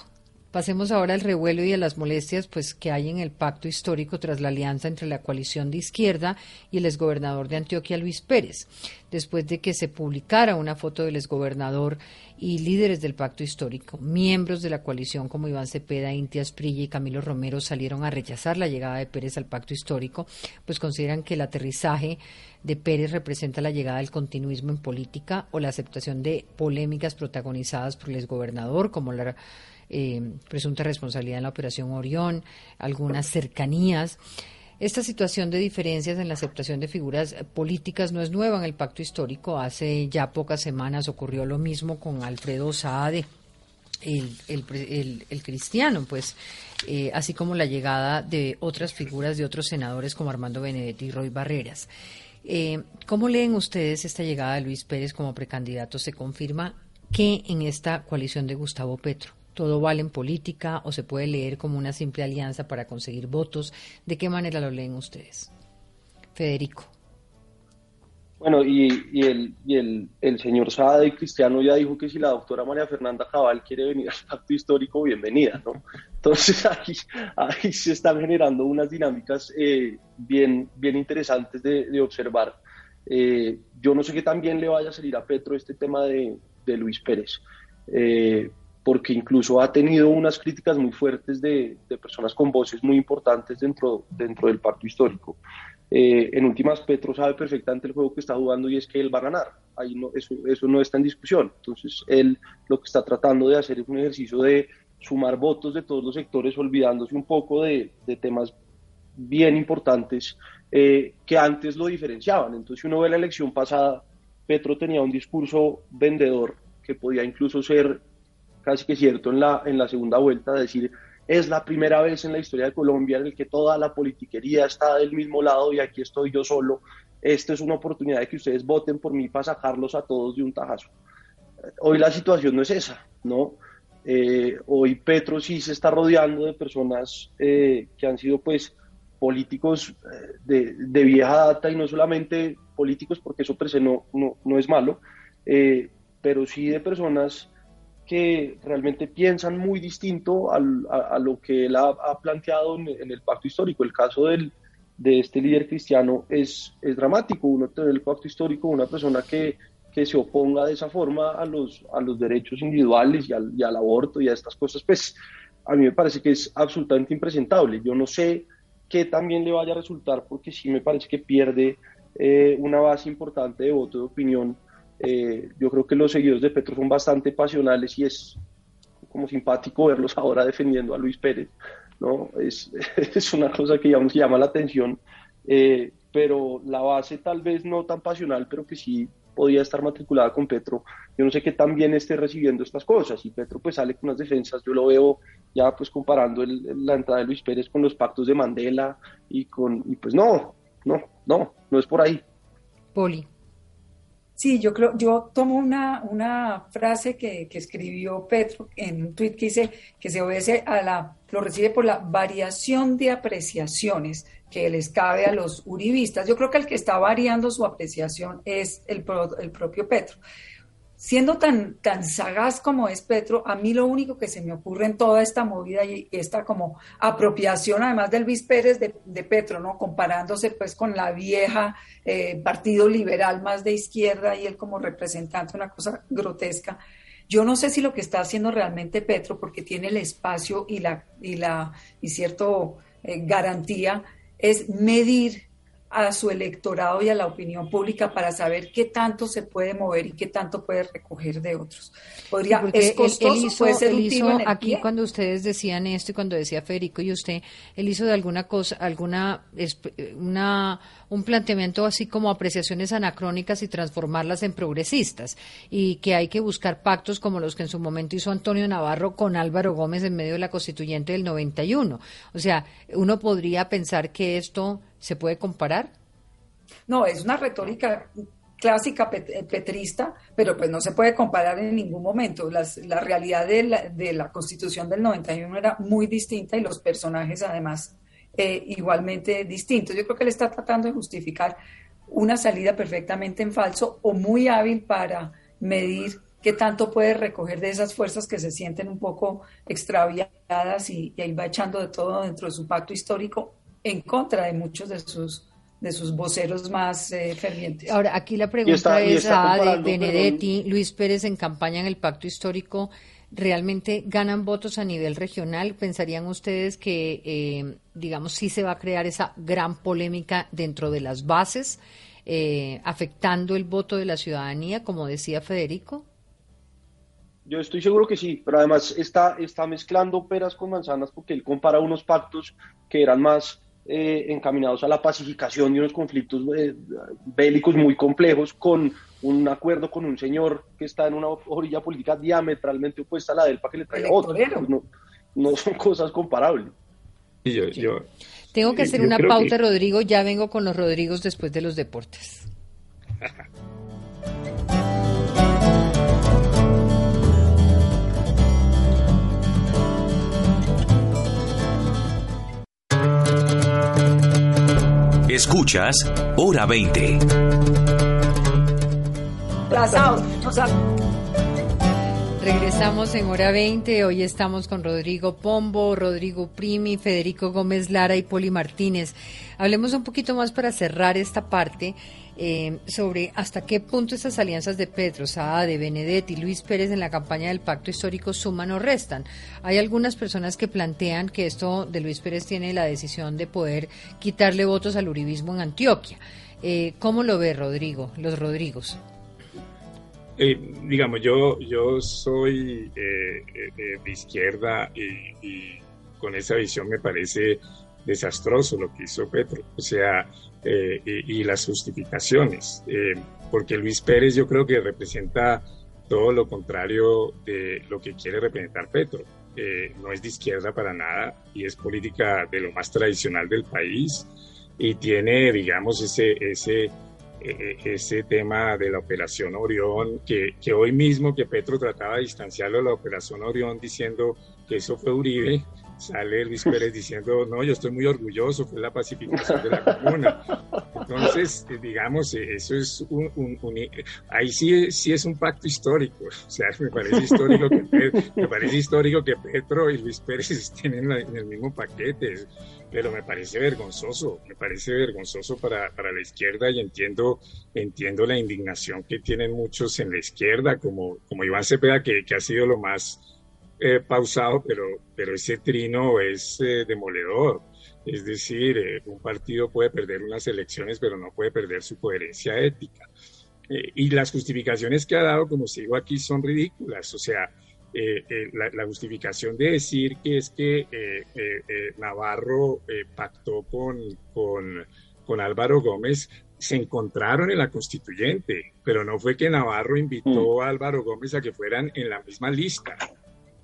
Pasemos ahora al revuelo y a las molestias pues, que hay en el pacto histórico tras la alianza entre la coalición de izquierda y el exgobernador de Antioquia, Luis Pérez, después de que se publicara una foto del exgobernador y líderes del pacto histórico. Miembros de la coalición como Iván Cepeda, Intias Prilla y Camilo Romero salieron a rechazar la llegada de Pérez al pacto histórico, pues consideran que el aterrizaje de Pérez representa la llegada del continuismo en política o la aceptación de polémicas protagonizadas por el exgobernador, como la eh, presunta responsabilidad en la operación Orión, algunas cercanías. Esta situación de diferencias en la aceptación de figuras políticas no es nueva en el pacto histórico. Hace ya pocas semanas ocurrió lo mismo con Alfredo Saade, el, cristiano, pues, eh, así como la llegada de otras figuras de otros senadores como Armando Benedetti y Roy Barreras. Eh, ¿Cómo leen ustedes esta llegada de Luis Pérez como precandidato? ¿Se confirma que en esta coalición de Gustavo Petro todo vale en política o se puede leer como una simple alianza para conseguir votos. ¿De qué manera lo leen ustedes? Federico. Bueno, y, el, y el, señor Sada y Cristiano ya dijo que si la doctora María Fernanda Cabal quiere venir al pacto histórico, bienvenida, ¿no? Entonces ahí, ahí se están generando unas dinámicas eh, bien, interesantes de, observar. Eh, yo no sé qué tan bien le vaya a salir a Petro este tema de, de Luis Pérez. Eh, porque incluso ha tenido unas críticas muy fuertes de, personas con voces muy importantes dentro, dentro del pacto histórico. Eh, en últimas, Petro sabe perfectamente el juego que está jugando y es que él va a ganar. Ahí no, eso, eso no está en discusión. Entonces, él lo que está tratando de hacer es un ejercicio de sumar votos de todos los sectores, olvidándose un poco de, temas bien importantes eh, que antes lo diferenciaban. Entonces, si uno ve la elección pasada, Petro tenía un discurso vendedor que podía incluso ser casi que cierto en la, en la segunda vuelta, decir, es la primera vez en la historia de Colombia en el que toda la politiquería está del mismo lado y aquí estoy yo solo. Esta es una oportunidad de que ustedes voten por mí para sacarlos a todos de un tajazo. Hoy la situación no es esa, ¿no? Eh, hoy Petro sí se está rodeando de personas eh, que han sido pues políticos eh, de, de, vieja data y no solamente políticos porque eso per se no, no, no es malo, pero sí de personas que realmente piensan muy distinto a, lo que él ha, planteado en, el pacto histórico. El caso del, de este líder cristiano es, es dramático. Uno tiene el pacto histórico, una persona que, que se oponga de esa forma a los, a los derechos individuales y al, y al aborto y a estas cosas, pues a mí me parece que es absolutamente impresentable. Yo no sé qué también le vaya a resultar porque sí me parece que pierde eh, una base importante de voto de opinión eh, yo creo que los seguidores de Petro son bastante pasionales y es como simpático verlos ahora defendiendo a Luis Pérez, ¿no? Es, es una cosa que digamos, llama la atención, eh, pero la base tal vez no tan pasional, pero que sí podía estar matriculada con Petro. Yo no sé qué tan bien esté recibiendo estas cosas y Petro pues sale con unas defensas, yo lo veo ya pues comparando la entrada de Luis Pérez con los pactos de Mandela y con, y pues no, no, no, no es por ahí. Poli. Sí, yo creo, yo tomo una, una frase que, que, escribió Petro en un tweet que dice que se obedece a la, lo recibe por la variación de apreciaciones que les cabe a los uribistas. Yo creo que el que está variando su apreciación es el, el propio Petro siendo tan, tan sagaz como es Petro, a mí lo único que se me ocurre en toda esta movida y esta como apropiación, además del Luis Pérez de, Petro, ¿no? Comparándose pues con la vieja eh, Partido Liberal más de izquierda y él como representante, una cosa grotesca. Yo no sé si lo que está haciendo realmente Petro, porque tiene el espacio y la, y la, y cierto eh, garantía, es medir a su electorado y a la opinión pública para saber qué tanto se puede mover y qué tanto puede recoger de otros. Podría, es costoso, él, hizo, aquí cuando ustedes decían esto y cuando decía Federico y usted, él hizo de alguna cosa, alguna una un planteamiento así como apreciaciones anacrónicas y transformarlas en progresistas y que hay que buscar pactos como los que en su momento hizo Antonio Navarro con Álvaro Gómez en medio de la constituyente del 91. O sea, uno podría pensar que esto se puede comparar. No, es una retórica clásica eh, petrista, pero pues no se puede comparar en ningún momento. la realidad de la, de la, Constitución del 91 era muy distinta y los personajes además eh, igualmente distintos. Yo creo que él está tratando de justificar una salida perfectamente en falso o muy hábil para medir qué tanto puede recoger de esas fuerzas que se sienten un poco extraviadas y, y ahí va echando de todo dentro de su pacto histórico en contra de muchos de sus de sus voceros más eh, fervientes. Ahora, aquí la pregunta es a de Benedetti, Luis Pérez en campaña en el pacto histórico, ¿realmente ganan votos a nivel regional? ¿Pensarían ustedes que, eh, digamos, sí se va a crear esa gran polémica dentro de las bases, eh, afectando el voto de la ciudadanía, como decía Federico? Yo estoy seguro que sí, pero además está, está mezclando peras con manzanas porque él compara unos pactos que eran más eh, encaminados a la pacificación de unos conflictos bélicos muy complejos con un acuerdo con un señor que está en una orilla política diametralmente opuesta a la de él para que le traiga otro. No, no, son cosas comparables. yo, Tengo que hacer una pauta, Rodrigo. Ya vengo con los Rodrigos después de los deportes. Escuchas Hora 20. Regresamos en hora 20. Hoy estamos con Rodrigo Pombo, Rodrigo Primi, Federico Gómez Lara y Poli Martínez. Hablemos un poquito más para cerrar esta parte eh, sobre hasta qué punto esas alianzas de Petro, de Benedetti y Luis Pérez en la campaña del pacto histórico suman o restan. Hay algunas personas que plantean que esto de Luis Pérez tiene la decisión de poder quitarle votos al uribismo en Antioquia. Eh, ¿Cómo lo ve Rodrigo, los Rodrigos? Eh, digamos, yo, yo soy de izquierda y con esa visión me parece desastroso lo que hizo Petro. O sea, eh, y, las justificaciones, eh, porque Luis Pérez yo creo que representa todo lo contrario de lo que quiere representar Petro. Eh, no es de izquierda para nada y es política de lo más tradicional del país y tiene, digamos, ese, ese tema de la operación Orión, que, que hoy mismo que Petro trataba de distanciarlo de la operación Orión diciendo que eso fue Uribe, sale Luis Pérez diciendo, no, yo estoy muy orgulloso, fue la pacificación de la comuna. Entonces, eh, digamos, eh, eso es un, ahí sí, sí es un pacto histórico. O sea, me parece histórico que, me parece histórico que Petro y Luis Pérez estén en, el mismo paquete, pero me parece vergonzoso, me parece vergonzoso para, para la izquierda y entiendo, entiendo la indignación que tienen muchos en la izquierda, como, como Iván Cepeda, que, que ha sido lo más eh, pausado, pero, pero ese trino es eh, demoledor. Es decir, eh, un partido puede perder unas elecciones, pero no puede perder su coherencia ética. y las justificaciones que ha dado, como sigo aquí, son ridículas. O sea, la, justificación de decir que es que Navarro pactó con, con, con Álvaro Gómez se encontraron en la constituyente, pero no fue que Navarro invitó mm. a Álvaro Gómez a que fueran en la misma lista.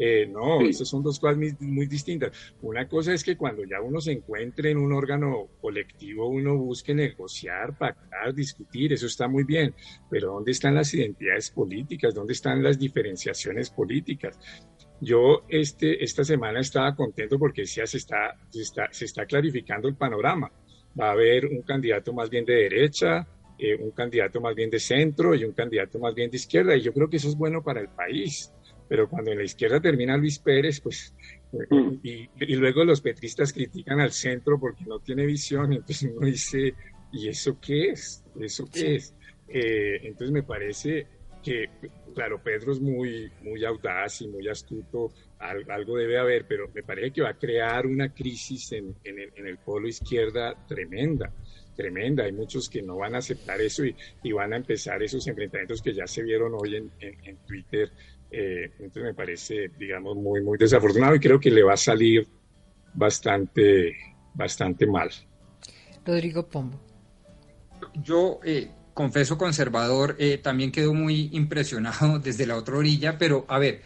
Eh, no, esas son dos cosas muy, distintas. Una cosa es que cuando ya uno se encuentre en un órgano colectivo, uno busque negociar, pactar, discutir, eso está muy bien, pero ¿dónde están las identidades políticas? ¿Dónde están las diferenciaciones políticas? Yo este, esta semana estaba contento porque decía se está, se está, se está clarificando el panorama. Va a haber un candidato más bien de derecha, eh, un candidato más bien de centro y un candidato más bien de izquierda, y yo creo que eso es bueno para el país pero cuando en la izquierda termina Luis Pérez, pues, mm. y, luego los petristas critican al centro porque no tiene visión, entonces uno dice, ¿y eso qué es? ¿Eso qué es? Eh, entonces me parece que, claro, Pedro es muy, muy audaz y muy astuto, algo debe haber, pero me parece que va a crear una crisis en, el, polo izquierda tremenda tremenda. Hay muchos que no van a aceptar eso y, van a empezar esos enfrentamientos que ya se vieron hoy en, en Twitter eh, entonces me parece, digamos, muy, muy desafortunado y creo que le va a salir bastante, bastante mal. Rodrigo Pombo. Yo eh, confeso conservador, eh, también quedo muy impresionado desde la otra orilla, pero a ver,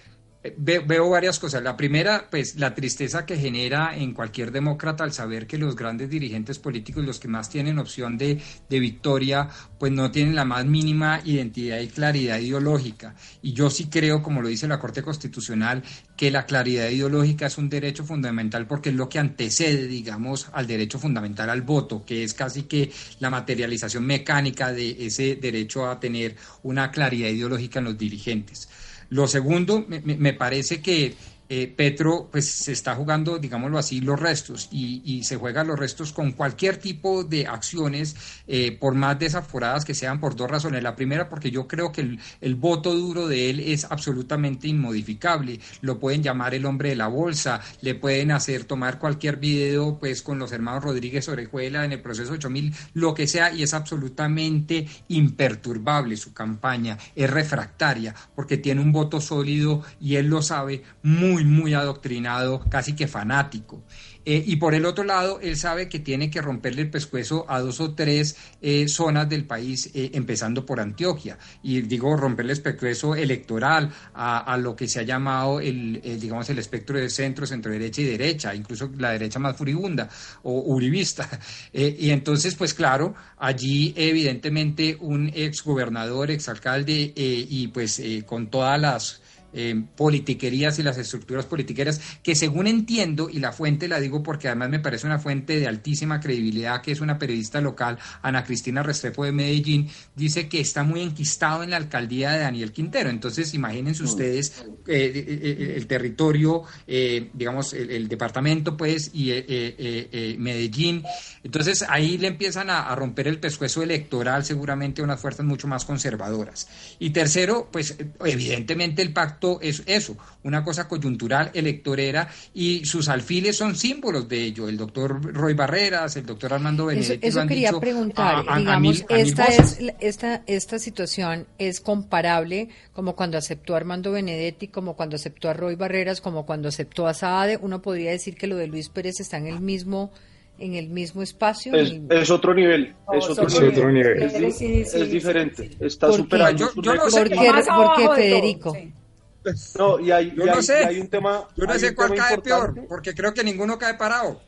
veo varias cosas. La primera, pues la tristeza que genera en cualquier demócrata al saber que los grandes dirigentes políticos, los que más tienen opción de, de, victoria, pues no tienen la más mínima identidad y claridad ideológica. Y yo sí creo, como lo dice la Corte Constitucional, que la claridad ideológica es un derecho fundamental porque es lo que antecede, digamos, al derecho fundamental al voto, que es casi que la materialización mecánica de ese derecho a tener una claridad ideológica en los dirigentes. Lo segundo, me, parece que eh, Petro pues se está jugando, digámoslo así, los restos y, se juega los restos con cualquier tipo de acciones, eh, por más desaforadas que sean, por dos razones. La primera, porque yo creo que el, voto duro de él es absolutamente inmodificable. Lo pueden llamar el hombre de la bolsa, le pueden hacer tomar cualquier video pues con los hermanos Rodríguez Orejuela en el proceso 8000, lo que sea, y es absolutamente imperturbable su campaña, es refractaria, porque tiene un voto sólido y él lo sabe muy muy, adoctrinado, casi que fanático. Eh, y por el otro lado, él sabe que tiene que romperle el pescuezo a dos o tres eh, zonas del país, eh, empezando por Antioquia. Y digo, romperle el pescuezo electoral a, lo que se ha llamado el, digamos, el espectro de centro, centro derecha y derecha, incluso la derecha más furibunda o uribista. y entonces, pues claro, allí evidentemente un exgobernador, exalcalde y pues con todas las eh, politiquerías y las estructuras politiqueras, que según entiendo, y la fuente la digo porque además me parece una fuente de altísima credibilidad, que es una periodista local, Ana Cristina Restrepo de Medellín, dice que está muy enquistado en la alcaldía de Daniel Quintero. Entonces, imagínense mm. ustedes eh, eh, el territorio, digamos, el, departamento, pues, y Medellín. Entonces, ahí le empiezan a, a romper el pescuezo electoral, seguramente, a unas fuerzas mucho más conservadoras. Y tercero, pues, evidentemente el pacto es eso, una cosa coyuntural, electorera, y sus alfiles son símbolos de ello. El doctor Roy Barreras, el doctor Armando Benedetti. Eso, quería preguntar, digamos, esta, es, esta, esta situación es comparable como cuando aceptó a Armando Benedetti, como cuando aceptó a Roy Barreras, como cuando aceptó a Saade. Uno podría decir que lo de Luis Pérez está en el mismo en el mismo espacio. Es, otro nivel. es otro, nivel. Es, diferente. Está superando. Yo, no sé. ¿Por qué, Federico? No, y hay, yo no sé. un tema. Yo no sé cuál cae peor, porque creo que ninguno cae parado.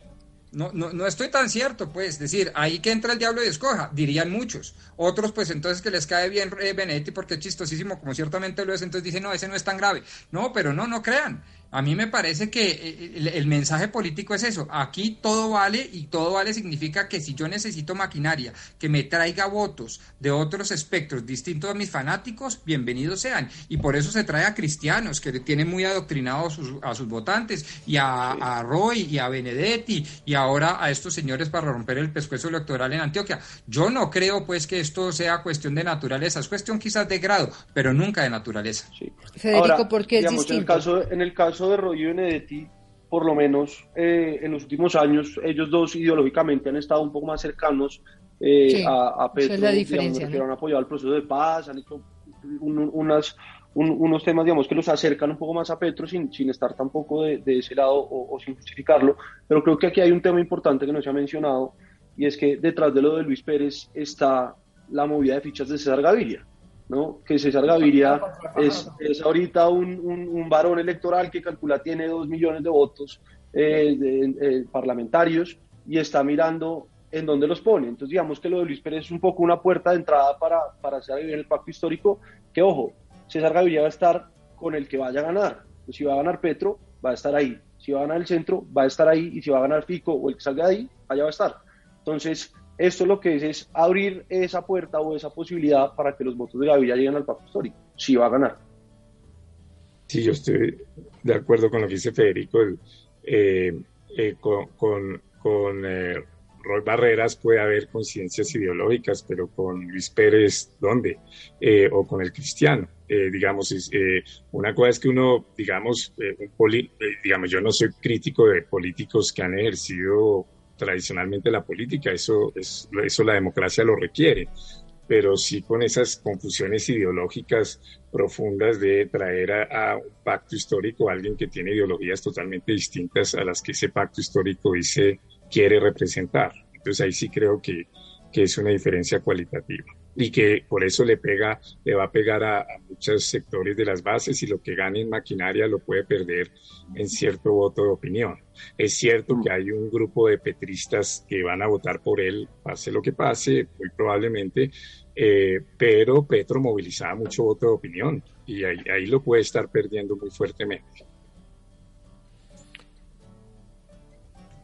No, no, no estoy tan cierto, pues, decir, ahí que entra el diablo y escoja, dirían muchos. Otros, pues, entonces que les cae bien eh, Benetti porque es chistosísimo, como ciertamente lo es, entonces dicen, no, ese no es tan grave. No, pero no, no crean. A mí me parece que eh, el, mensaje político es eso. Aquí todo vale y todo vale significa que si yo necesito maquinaria que me traiga votos de otros espectros distintos a mis fanáticos, bienvenidos sean. Y por eso se trae a cristianos que tienen muy adoctrinados a sus, votantes y a, Roy y a Benedetti y ahora a estos señores para romper el pescuezo electoral en Antioquia. Yo no creo pues que esto sea cuestión de naturaleza, es cuestión quizás de grado, pero nunca de naturaleza. Federico, ¿por qué es distinto? En el caso, en el caso de Roy y Benedetti, por lo menos eh, en los últimos años, ellos dos ideológicamente han estado un poco más cercanos eh, a, Petro, digamos, han apoyado el proceso de paz, han hecho unas, unos temas digamos, que los acercan un poco más a Petro sin, sin estar tampoco de, de ese lado o, sin justificarlo, pero creo que aquí hay un tema importante que no se ha mencionado y es que detrás de lo de Luis Pérez está la movida de fichas de César Gaviria. ¿No? que César Gaviria es, es ahorita un, un, varón electoral que calcula tiene dos millones de votos eh, eh, parlamentarios y está mirando en dónde los pone. Entonces digamos que lo de Luis Pérez es un poco una puerta de entrada para, para hacer el pacto histórico, que ojo, César Gaviria va a estar con el que vaya a ganar. si va a ganar Petro, va a estar ahí. Si va a ganar el centro, va a estar ahí. Y si va a ganar Fico o el que salga de ahí, allá va a estar. Entonces, esto lo que es es abrir esa puerta o esa posibilidad para que los votos de Gaviria lleguen al pacto histórico. Si va a ganar. Sí, yo estoy de acuerdo con lo que dice Federico. Eh, eh, con, con, eh, Roy Barreras puede haber coincidencias ideológicas, pero con Luis Pérez, ¿dónde? o con el cristiano. digamos, es, una cosa es que uno, digamos, digamos, yo no soy crítico de políticos que han ejercido tradicionalmente la política, eso, es, eso la democracia lo requiere, pero sí con esas confusiones ideológicas profundas de traer a, un pacto histórico a alguien que tiene ideologías totalmente distintas a las que ese pacto histórico dice quiere representar. Entonces ahí sí creo que, que es una diferencia cualitativa y que por eso le pega, le va a pegar a, muchos sectores de las bases y lo que gane en maquinaria lo puede perder en cierto voto de opinión. Es cierto que hay un grupo de petristas que van a votar por él, pase lo que pase, muy probablemente, eh, pero Petro movilizaba mucho voto de opinión y ahí, ahí lo puede estar perdiendo muy fuertemente.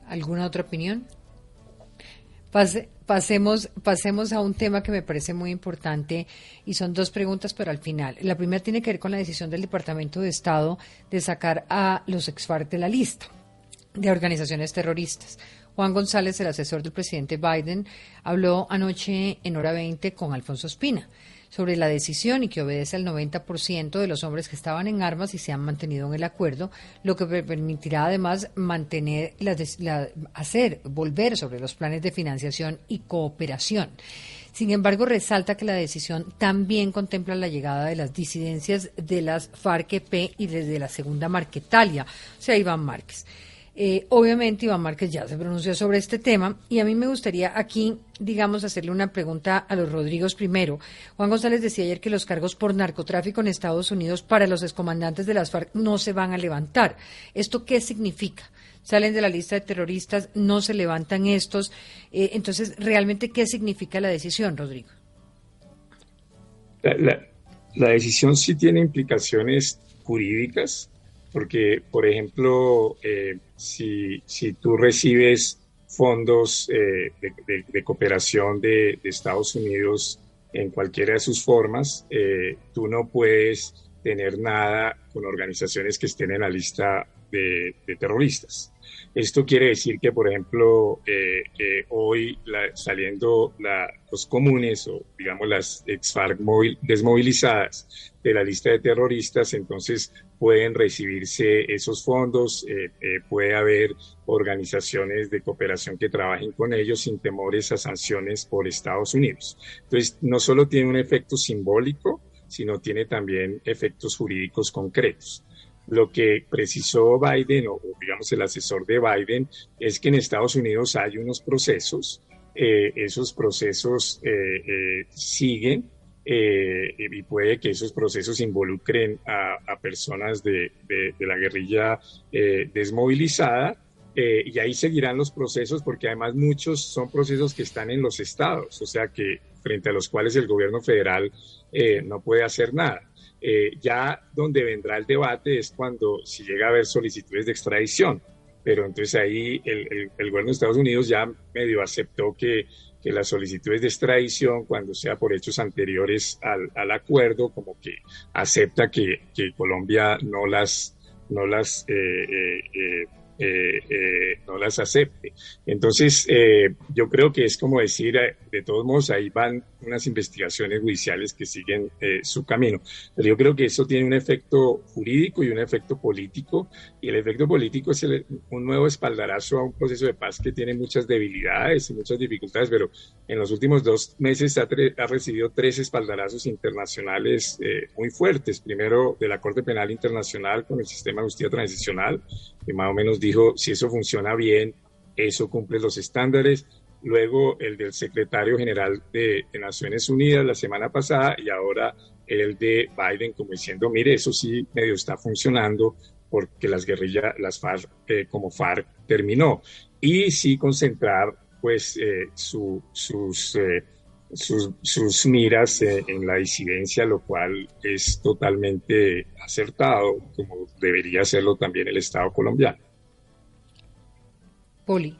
¿Alguna otra opinión? Pasemos, pasemos a un tema que me parece muy importante y son dos preguntas, pero al final. La primera tiene que ver con la decisión del Departamento de Estado de sacar a los ex de la lista de organizaciones terroristas. Juan González, el asesor del presidente Biden, habló anoche en hora 20 con Alfonso Espina sobre la decisión y que obedece al 90% de los hombres que estaban en armas y se han mantenido en el acuerdo, lo que permitirá además mantener, hacer, volver sobre los planes de financiación y cooperación. Sin embargo, resalta que la decisión también contempla la llegada de las disidencias de las FARC-EP y desde la segunda Marquetalia, o sea, Iván Márquez. Eh, obviamente Iván Márquez ya se pronunció sobre este tema y a mí me gustaría aquí, digamos, hacerle una pregunta a los Rodrigos primero. Juan González decía ayer que los cargos por narcotráfico en Estados Unidos para los excomandantes de las FARC no se van a levantar. ¿Esto qué significa? Salen de la lista de terroristas, no se levantan estos. Eh, entonces, ¿realmente qué significa la decisión, Rodrigo? la decisión sí tiene implicaciones jurídicas porque, por ejemplo, eh, si, si, tú recibes fondos eh, de, cooperación de, Estados Unidos en cualquiera de sus formas, eh, tú no puedes tener nada con organizaciones que estén en la lista de, terroristas. Esto quiere decir que, por ejemplo, hoy saliendo los comunes o, digamos, las ex-FARC desmovilizadas de la lista de terroristas, entonces pueden recibirse esos fondos, eh, eh, puede haber organizaciones de cooperación que trabajen con ellos sin temores a sanciones por Estados Unidos. Entonces, no solo tiene un efecto simbólico, sino tiene también efectos jurídicos concretos. Lo que precisó Biden, o digamos el asesor de Biden, es que en Estados Unidos hay unos procesos, eh, esos procesos siguen, eh, y puede que esos procesos involucren a, personas de, la guerrilla eh, desmovilizada. Eh, y ahí seguirán los procesos porque además muchos son procesos que están en los estados, o sea que frente a los cuales el gobierno federal no puede hacer nada. ya donde vendrá el debate es cuando si llega a haber solicitudes de extradición, pero entonces ahí el, el gobierno de Estados Unidos ya medio aceptó que que las solicitudes de extradición, cuando sea por hechos anteriores al, al acuerdo, como que acepta que, que, Colombia no las, no las eh, eh, eh eh, no las acepte. Entonces, eh, yo creo que es como decir, de todos modos, ahí van unas investigaciones judiciales que siguen su camino. Pero yo creo que eso tiene un efecto jurídico y un efecto político, y el efecto político es un nuevo espaldarazo a un proceso de paz que tiene muchas debilidades y muchas dificultades, pero en los últimos dos meses ha, ha recibido tres espaldarazos internacionales muy fuertes. Primero, de la Corte Penal Internacional con el sistema de justicia transicional, que más o menos dijo, si eso funciona bien, eso cumple los estándares. Luego el del secretario general de, Naciones Unidas la semana pasada y ahora el de Biden como diciendo, mire, eso sí medio está funcionando porque las guerrillas, las FARC eh, como FARC terminó. Y sí concentrar pues eh, su, sus... Eh, sus, sus, miras en la disidencia, lo cual es totalmente acertado, como debería hacerlo también el Estado colombiano. Poli.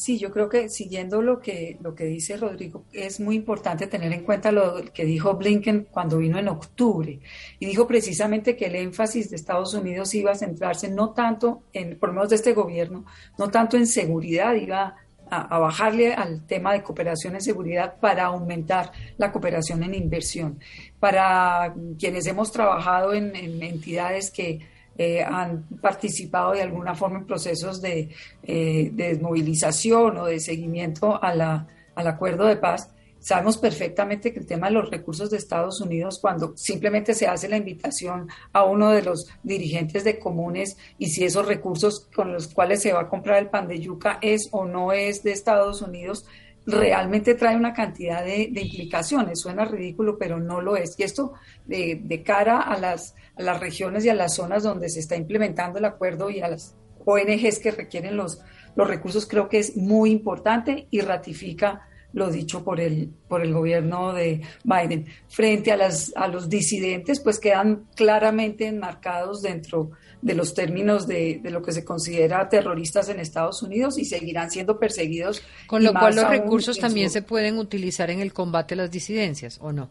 Sí, yo creo que siguiendo lo que, lo que dice Rodrigo, es muy importante tener en cuenta lo que dijo Blinken cuando vino en octubre. Y dijo precisamente que el énfasis de Estados Unidos iba a centrarse no tanto, en, por lo menos de este gobierno, no tanto en seguridad, iba a, bajarle al tema de cooperación en seguridad para aumentar la cooperación en inversión. Para quienes hemos trabajado en, entidades que eh, han participado de alguna forma en procesos de, eh, de desmovilización o de seguimiento a la, al acuerdo de paz, Sabemos perfectamente que el tema de los recursos de Estados Unidos, cuando simplemente se hace la invitación a uno de los dirigentes de comunes y si esos recursos con los cuales se va a comprar el pan de yuca es o no es de Estados Unidos, realmente trae una cantidad de, implicaciones. Suena ridículo, pero no lo es. Y esto de, cara a las, a las regiones y a las zonas donde se está implementando el acuerdo y a las ONGs que requieren los, los recursos, creo que es muy importante y ratifica lo dicho por el, por el gobierno de Biden. Frente a, las, a los disidentes, pues quedan claramente enmarcados dentro de los términos de, lo que se considera terroristas en Estados Unidos y seguirán siendo perseguidos. Con lo cual los recursos también se pueden utilizar en el combate a las disidencias, ¿o no?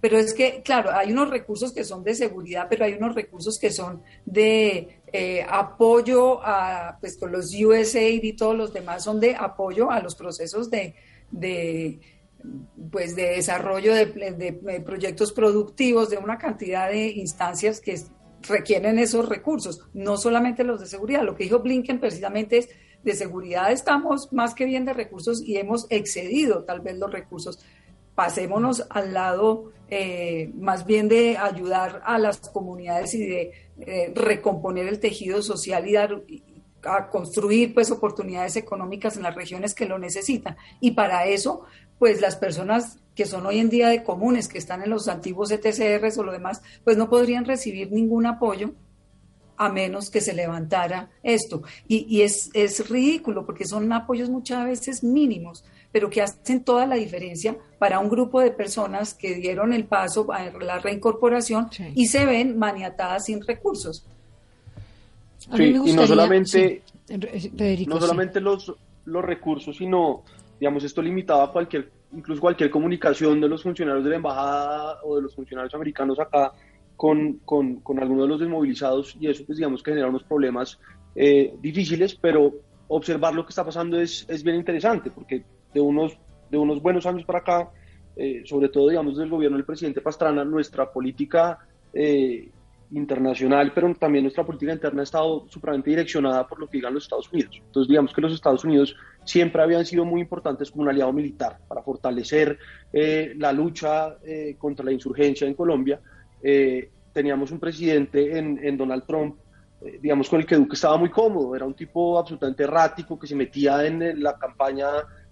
Pero es que, claro, hay unos recursos que son de seguridad, pero hay unos recursos que son de eh, apoyo a, pues con los USAID y todos los demás son de apoyo a los procesos de, de pues de desarrollo de, de, proyectos productivos, de una cantidad de instancias que requieren esos recursos, no solamente los de seguridad. Lo que dijo Blinken precisamente es, de seguridad estamos más que bien de recursos y hemos excedido tal vez los recursos. Pasémonos al lado eh, más bien de ayudar a las comunidades y de eh, recomponer el tejido social y dar a construir pues oportunidades económicas en las regiones que lo necesitan. Y para eso, pues las personas que son hoy en día de comunes, que están en los antiguos ETCRs o lo demás, pues no podrían recibir ningún apoyo a menos que se levantara esto. Y, es, es ridículo porque son apoyos muchas veces mínimos, pero que hacen toda la diferencia para un grupo de personas que dieron el paso a la reincorporación y se ven maniatadas sin recursos. Sí, y no solamente, no solamente los, los recursos, sino, digamos, esto limitaba a cualquier, incluso cualquier comunicación de los funcionarios de la embajada o de los funcionarios americanos acá con, con, con algunos de los desmovilizados y eso, pues, digamos, que genera unos problemas eh, difíciles, pero observar lo que está pasando es, es bien interesante, porque de unos, de unos buenos años para acá, eh, sobre todo, digamos, del gobierno del presidente Pastrana, nuestra política eh, internacional, pero también nuestra política interna ha estado supremamente direccionada por lo que digan los Estados Unidos. Entonces, digamos que los Estados Unidos siempre habían sido muy importantes como un aliado militar para fortalecer eh, la lucha eh, contra la insurgencia en Colombia. Eh, teníamos un presidente en, Donald Trump, digamos, con el que Duque estaba muy cómodo, era un tipo absolutamente errático que se metía en, la campaña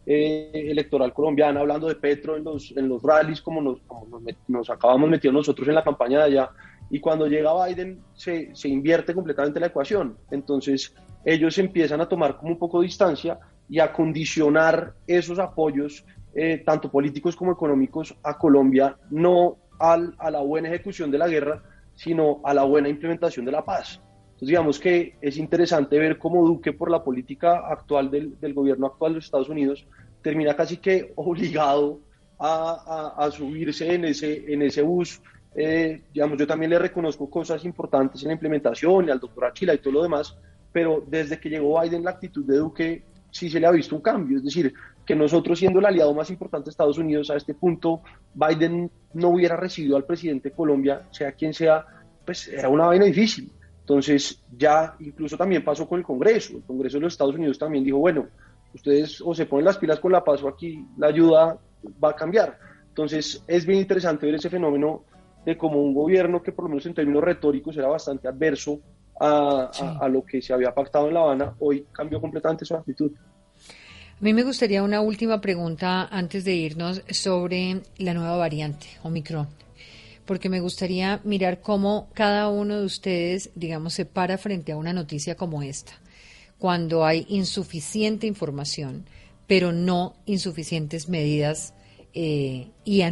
electoral colombiana, hablando de Petro en los, en los rallies, como nos, como nos, nos acabamos metiendo nosotros en la campaña de allá y cuando llega Biden se, se invierte completamente la ecuación. Entonces ellos empiezan a tomar como un poco de distancia y a condicionar esos apoyos, eh, tanto políticos como económicos, a Colombia, no al, a la buena ejecución de la guerra, sino a la buena implementación de la paz. Entonces, digamos que es interesante ver cómo Duque, por la política actual del, del gobierno actual de los Estados Unidos, termina casi que obligado a, a, a subirse en ese, en ese bus eh, digamos, yo también le reconozco cosas importantes en la implementación y al doctor Achila y todo lo demás, pero desde que llegó Biden la actitud de Duque sí se le ha visto un cambio, es decir, que nosotros siendo el aliado más importante de Estados Unidos a este punto, Biden no hubiera recibido al presidente de Colombia, sea quien sea, pues era una vaina difícil. Entonces ya incluso también pasó con el Congreso, el Congreso de los Estados Unidos también dijo, bueno, ustedes o se ponen las pilas con la paz o aquí la ayuda va a cambiar. Entonces es bien interesante ver ese fenómeno de como un gobierno que por lo menos en términos retóricos era bastante adverso a, a, lo que se había pactado en La Habana, hoy cambió completamente su actitud. A mí me gustaría una última pregunta antes de irnos sobre la nueva variante Omicron, porque me gustaría mirar cómo cada uno de ustedes, digamos, se para frente a una noticia como esta, cuando hay insuficiente información, pero no insuficientes medidas eh, y,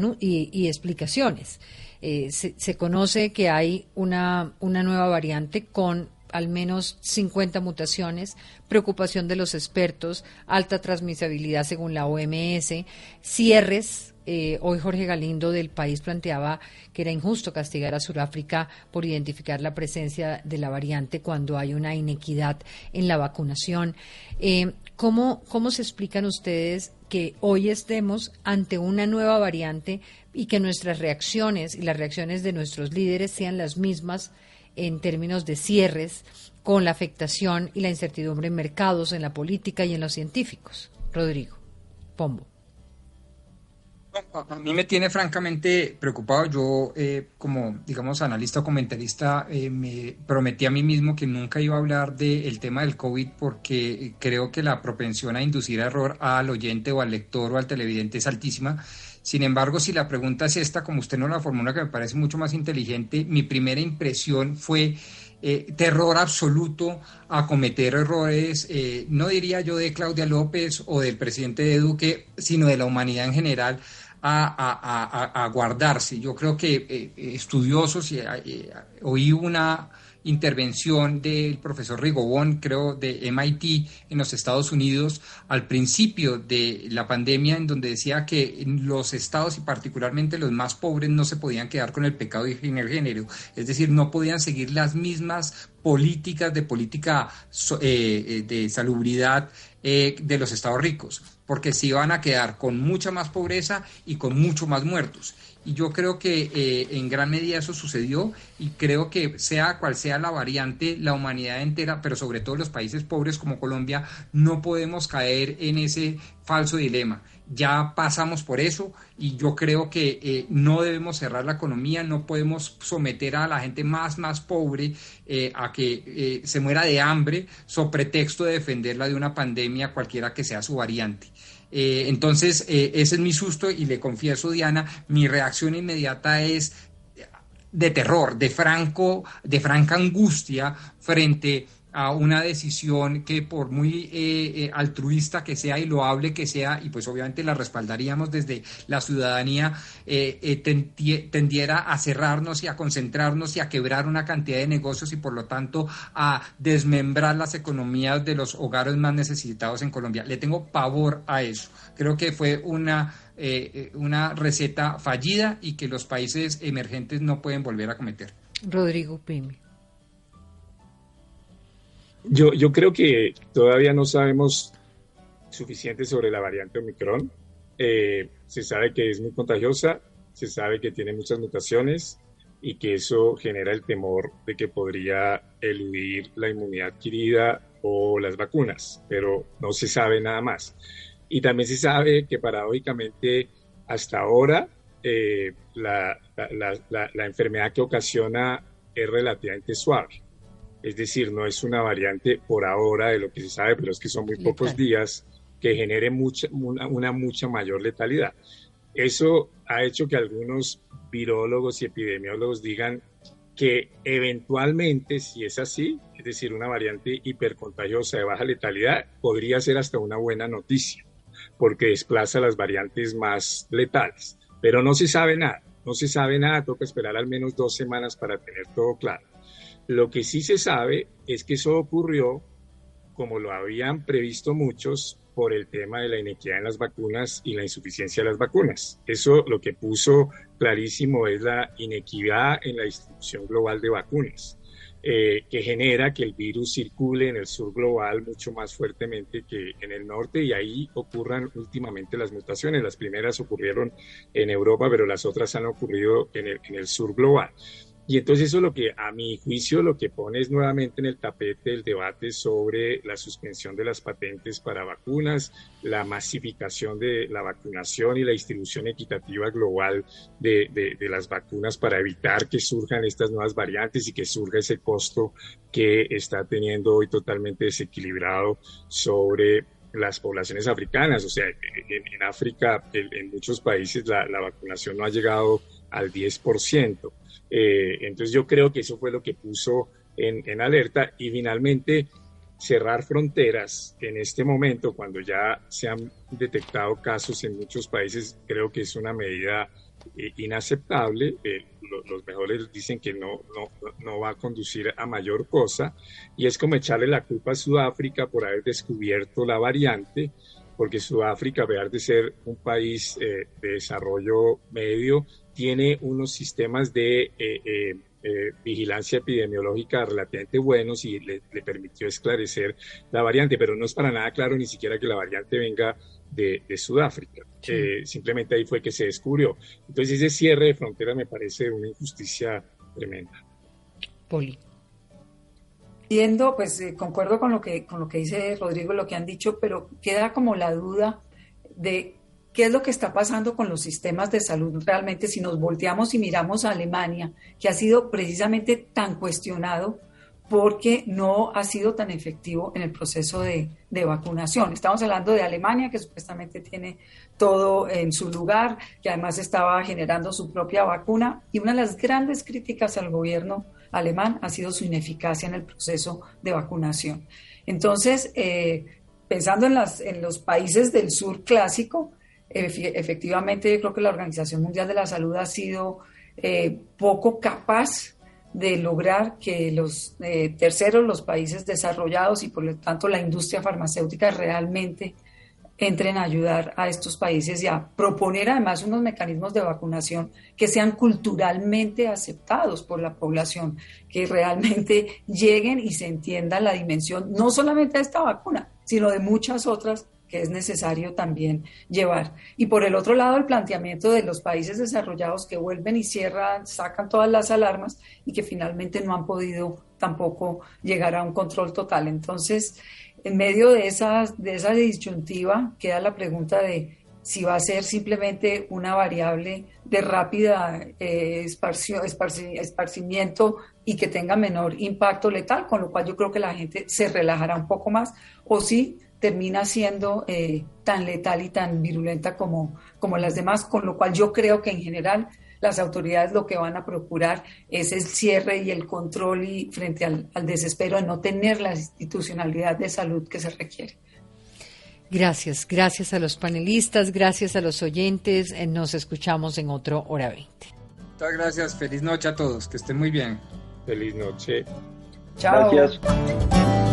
y explicaciones. Eh, se, conoce que hay una, una nueva variante con al menos 50 mutaciones, preocupación de los expertos, alta transmisibilidad según la OMS, cierres. Eh, hoy Jorge Galindo del país planteaba que era injusto castigar a Sudáfrica por identificar la presencia de la variante cuando hay una inequidad en la vacunación. Eh, ¿cómo, ¿Cómo se explican ustedes que hoy estemos ante una nueva variante, y que nuestras reacciones y las reacciones de nuestros líderes sean las mismas en términos de cierres con la afectación y la incertidumbre en mercados, en la política y en los científicos. Rodrigo Pombo. A mí me tiene francamente preocupado. Yo, eh, como, digamos, analista o comentarista, eh, me prometí a mí mismo que nunca iba a hablar del tema del COVID porque creo que la propensión a inducir error al oyente o al lector o al televidente es altísima. Sin embargo, si la pregunta es esta, como usted no la formula, que me parece mucho más inteligente, mi primera impresión fue eh, terror absoluto a cometer errores, eh, no diría yo de Claudia López o del presidente de Duque, sino de la humanidad en general. A, guardarse. Yo creo que eh, estudiosos, y, oí una intervención del profesor Rigobón, creo, de MIT en los Estados Unidos al principio de la pandemia, en donde decía que los estados y particularmente los más pobres no se podían quedar con el pecado de género, es decir, no podían seguir las mismas políticas de política eh, eh, de salubridad eh, de los estados ricos, porque se iban a quedar con mucha más pobreza y con mucho más muertos. Y yo creo que eh, en gran medida eso sucedió y creo que sea cual sea la variante, la humanidad entera, pero sobre todo los países pobres como Colombia, no podemos caer en ese falso dilema. Ya pasamos por eso y yo creo que eh, no debemos cerrar la economía, no podemos someter a la gente más, más pobre eh, a que se muera de hambre sobre pretexto de defenderla de una pandemia cualquiera que sea su variante. Eh, entonces, eh, ese es mi susto y le confieso, Diana, mi reacción inmediata es de terror, de franco, de franca angustia frente a una decisión que por muy eh, eh, altruista que sea y loable que sea, y pues obviamente la respaldaríamos desde la ciudadanía, eh, tendiera a cerrarnos y a concentrarnos y a quebrar una cantidad de negocios y por lo tanto a desmembrar las economías de los hogares más necesitados en Colombia. Le tengo pavor a eso. Creo que fue una... una receta fallida y que los países emergentes no pueden volver a cometer. Rodrigo Pimi. Yo, creo que todavía no sabemos suficiente sobre la variante Omicron. Eh, se sabe que es muy contagiosa, se sabe que tiene muchas mutaciones y que eso genera el temor de que podría eludir la inmunidad adquirida o las vacunas, pero no se sabe nada más. Y también se sabe que paradójicamente hasta ahora eh, la enfermedad que ocasiona es relativamente suave. Es decir, no es una variante por ahora de lo que se sabe, pero es que son muy pocos días que genere mucha, una, mucha mayor letalidad. Eso ha hecho que algunos virólogos y epidemiólogos digan que eventualmente, si es así, es decir, una variante hipercontagiosa de baja letalidad, podría ser hasta una buena noticia, porque desplaza las variantes más letales. Pero no se sabe nada, no se sabe nada, toca esperar al menos dos semanas para tener todo claro. Lo que sí se sabe es que eso ocurrió, como lo habían previsto muchos, por el tema de la inequidad en las vacunas y la insuficiencia de las vacunas. Eso lo que puso clarísimo es la inequidad en la distribución global de vacunas, eh, que genera que el virus circule en el sur global mucho más fuertemente que en el norte y ahí ocurran últimamente las mutaciones. Las primeras ocurrieron en Europa, pero las otras han ocurrido en el, en el sur global. Y entonces eso lo que, a mi juicio, lo que pone es nuevamente en el tapete el debate sobre la suspensión de las patentes para vacunas, la masificación de la vacunación y la distribución equitativa global de, de, las vacunas para evitar que surjan estas nuevas variantes y que surja ese costo que está teniendo hoy totalmente desequilibrado sobre las poblaciones africanas. O sea, en, África, en, muchos países, la, la vacunación no ha llegado al 10%. Eh, entonces yo creo que eso fue lo que puso en, alerta y finalmente cerrar fronteras en este momento, cuando ya se han detectado casos en muchos países, creo que es una medida eh, inaceptable. Eh, los mejores dicen que no, no, no, va a conducir a mayor cosa y es como echarle la culpa a Sudáfrica por haber descubierto la variante, porque Sudáfrica, a pesar de ser un país de desarrollo medio, tiene unos sistemas de eh, eh, eh, vigilancia epidemiológica relativamente buenos y le, permitió esclarecer la variante, pero no es para nada claro ni siquiera que la variante venga de, Sudáfrica. simplemente ahí fue que se descubrió. Entonces ese cierre de frontera me parece una injusticia tremenda. Poli. Entiendo, pues concuerdo con lo que con lo que dice Rodrigo, lo que han dicho, pero queda como la duda de ¿Qué es lo que está pasando con los sistemas de salud realmente si nos volteamos y miramos a Alemania, que ha sido precisamente tan cuestionado porque no ha sido tan efectivo en el proceso de, vacunación. Estamos hablando de Alemania, que supuestamente tiene todo en su lugar, que además estaba generando su propia vacuna, y una de las grandes críticas al gobierno alemán ha sido su ineficacia en el proceso de vacunación. Entonces, eh, pensando en, los países del sur clásico, efectivamente yo creo que la Organización Mundial de la Salud ha sido eh, poco capaz de lograr que los eh, terceros, los países desarrollados y por lo tanto la industria farmacéutica realmente entren a ayudar a estos países y a proponer además unos mecanismos de vacunación que sean culturalmente aceptados por la población, que realmente lleguen y se entienda la dimensión no solamente de esta vacuna, sino de muchas otras que es necesario también llevar. Y por el otro lado, el planteamiento de los países desarrollados que vuelven y cierran, sacan todas las alarmas y que finalmente no han podido tampoco llegar a un control total. Entonces, en medio de esa, de esa disyuntiva queda la pregunta de si va a ser simplemente una variable de rápida eh, esparcimiento y que tenga menor impacto letal, con lo cual yo creo que la gente se relajará un poco más, o si termina siendo eh, tan letal y tan virulenta como, como las demás, con lo cual yo creo que en general las autoridades lo que van a procurar es el cierre y el control y frente al, al desespero de no tener la institucionalidad de salud que se requiere. Gracias, gracias a los panelistas, gracias a los oyentes. Eh, nos escuchamos en otro Hora 20. Muchas gracias, feliz noche a todos, que estén muy bien. Feliz noche. Chao. Gracias.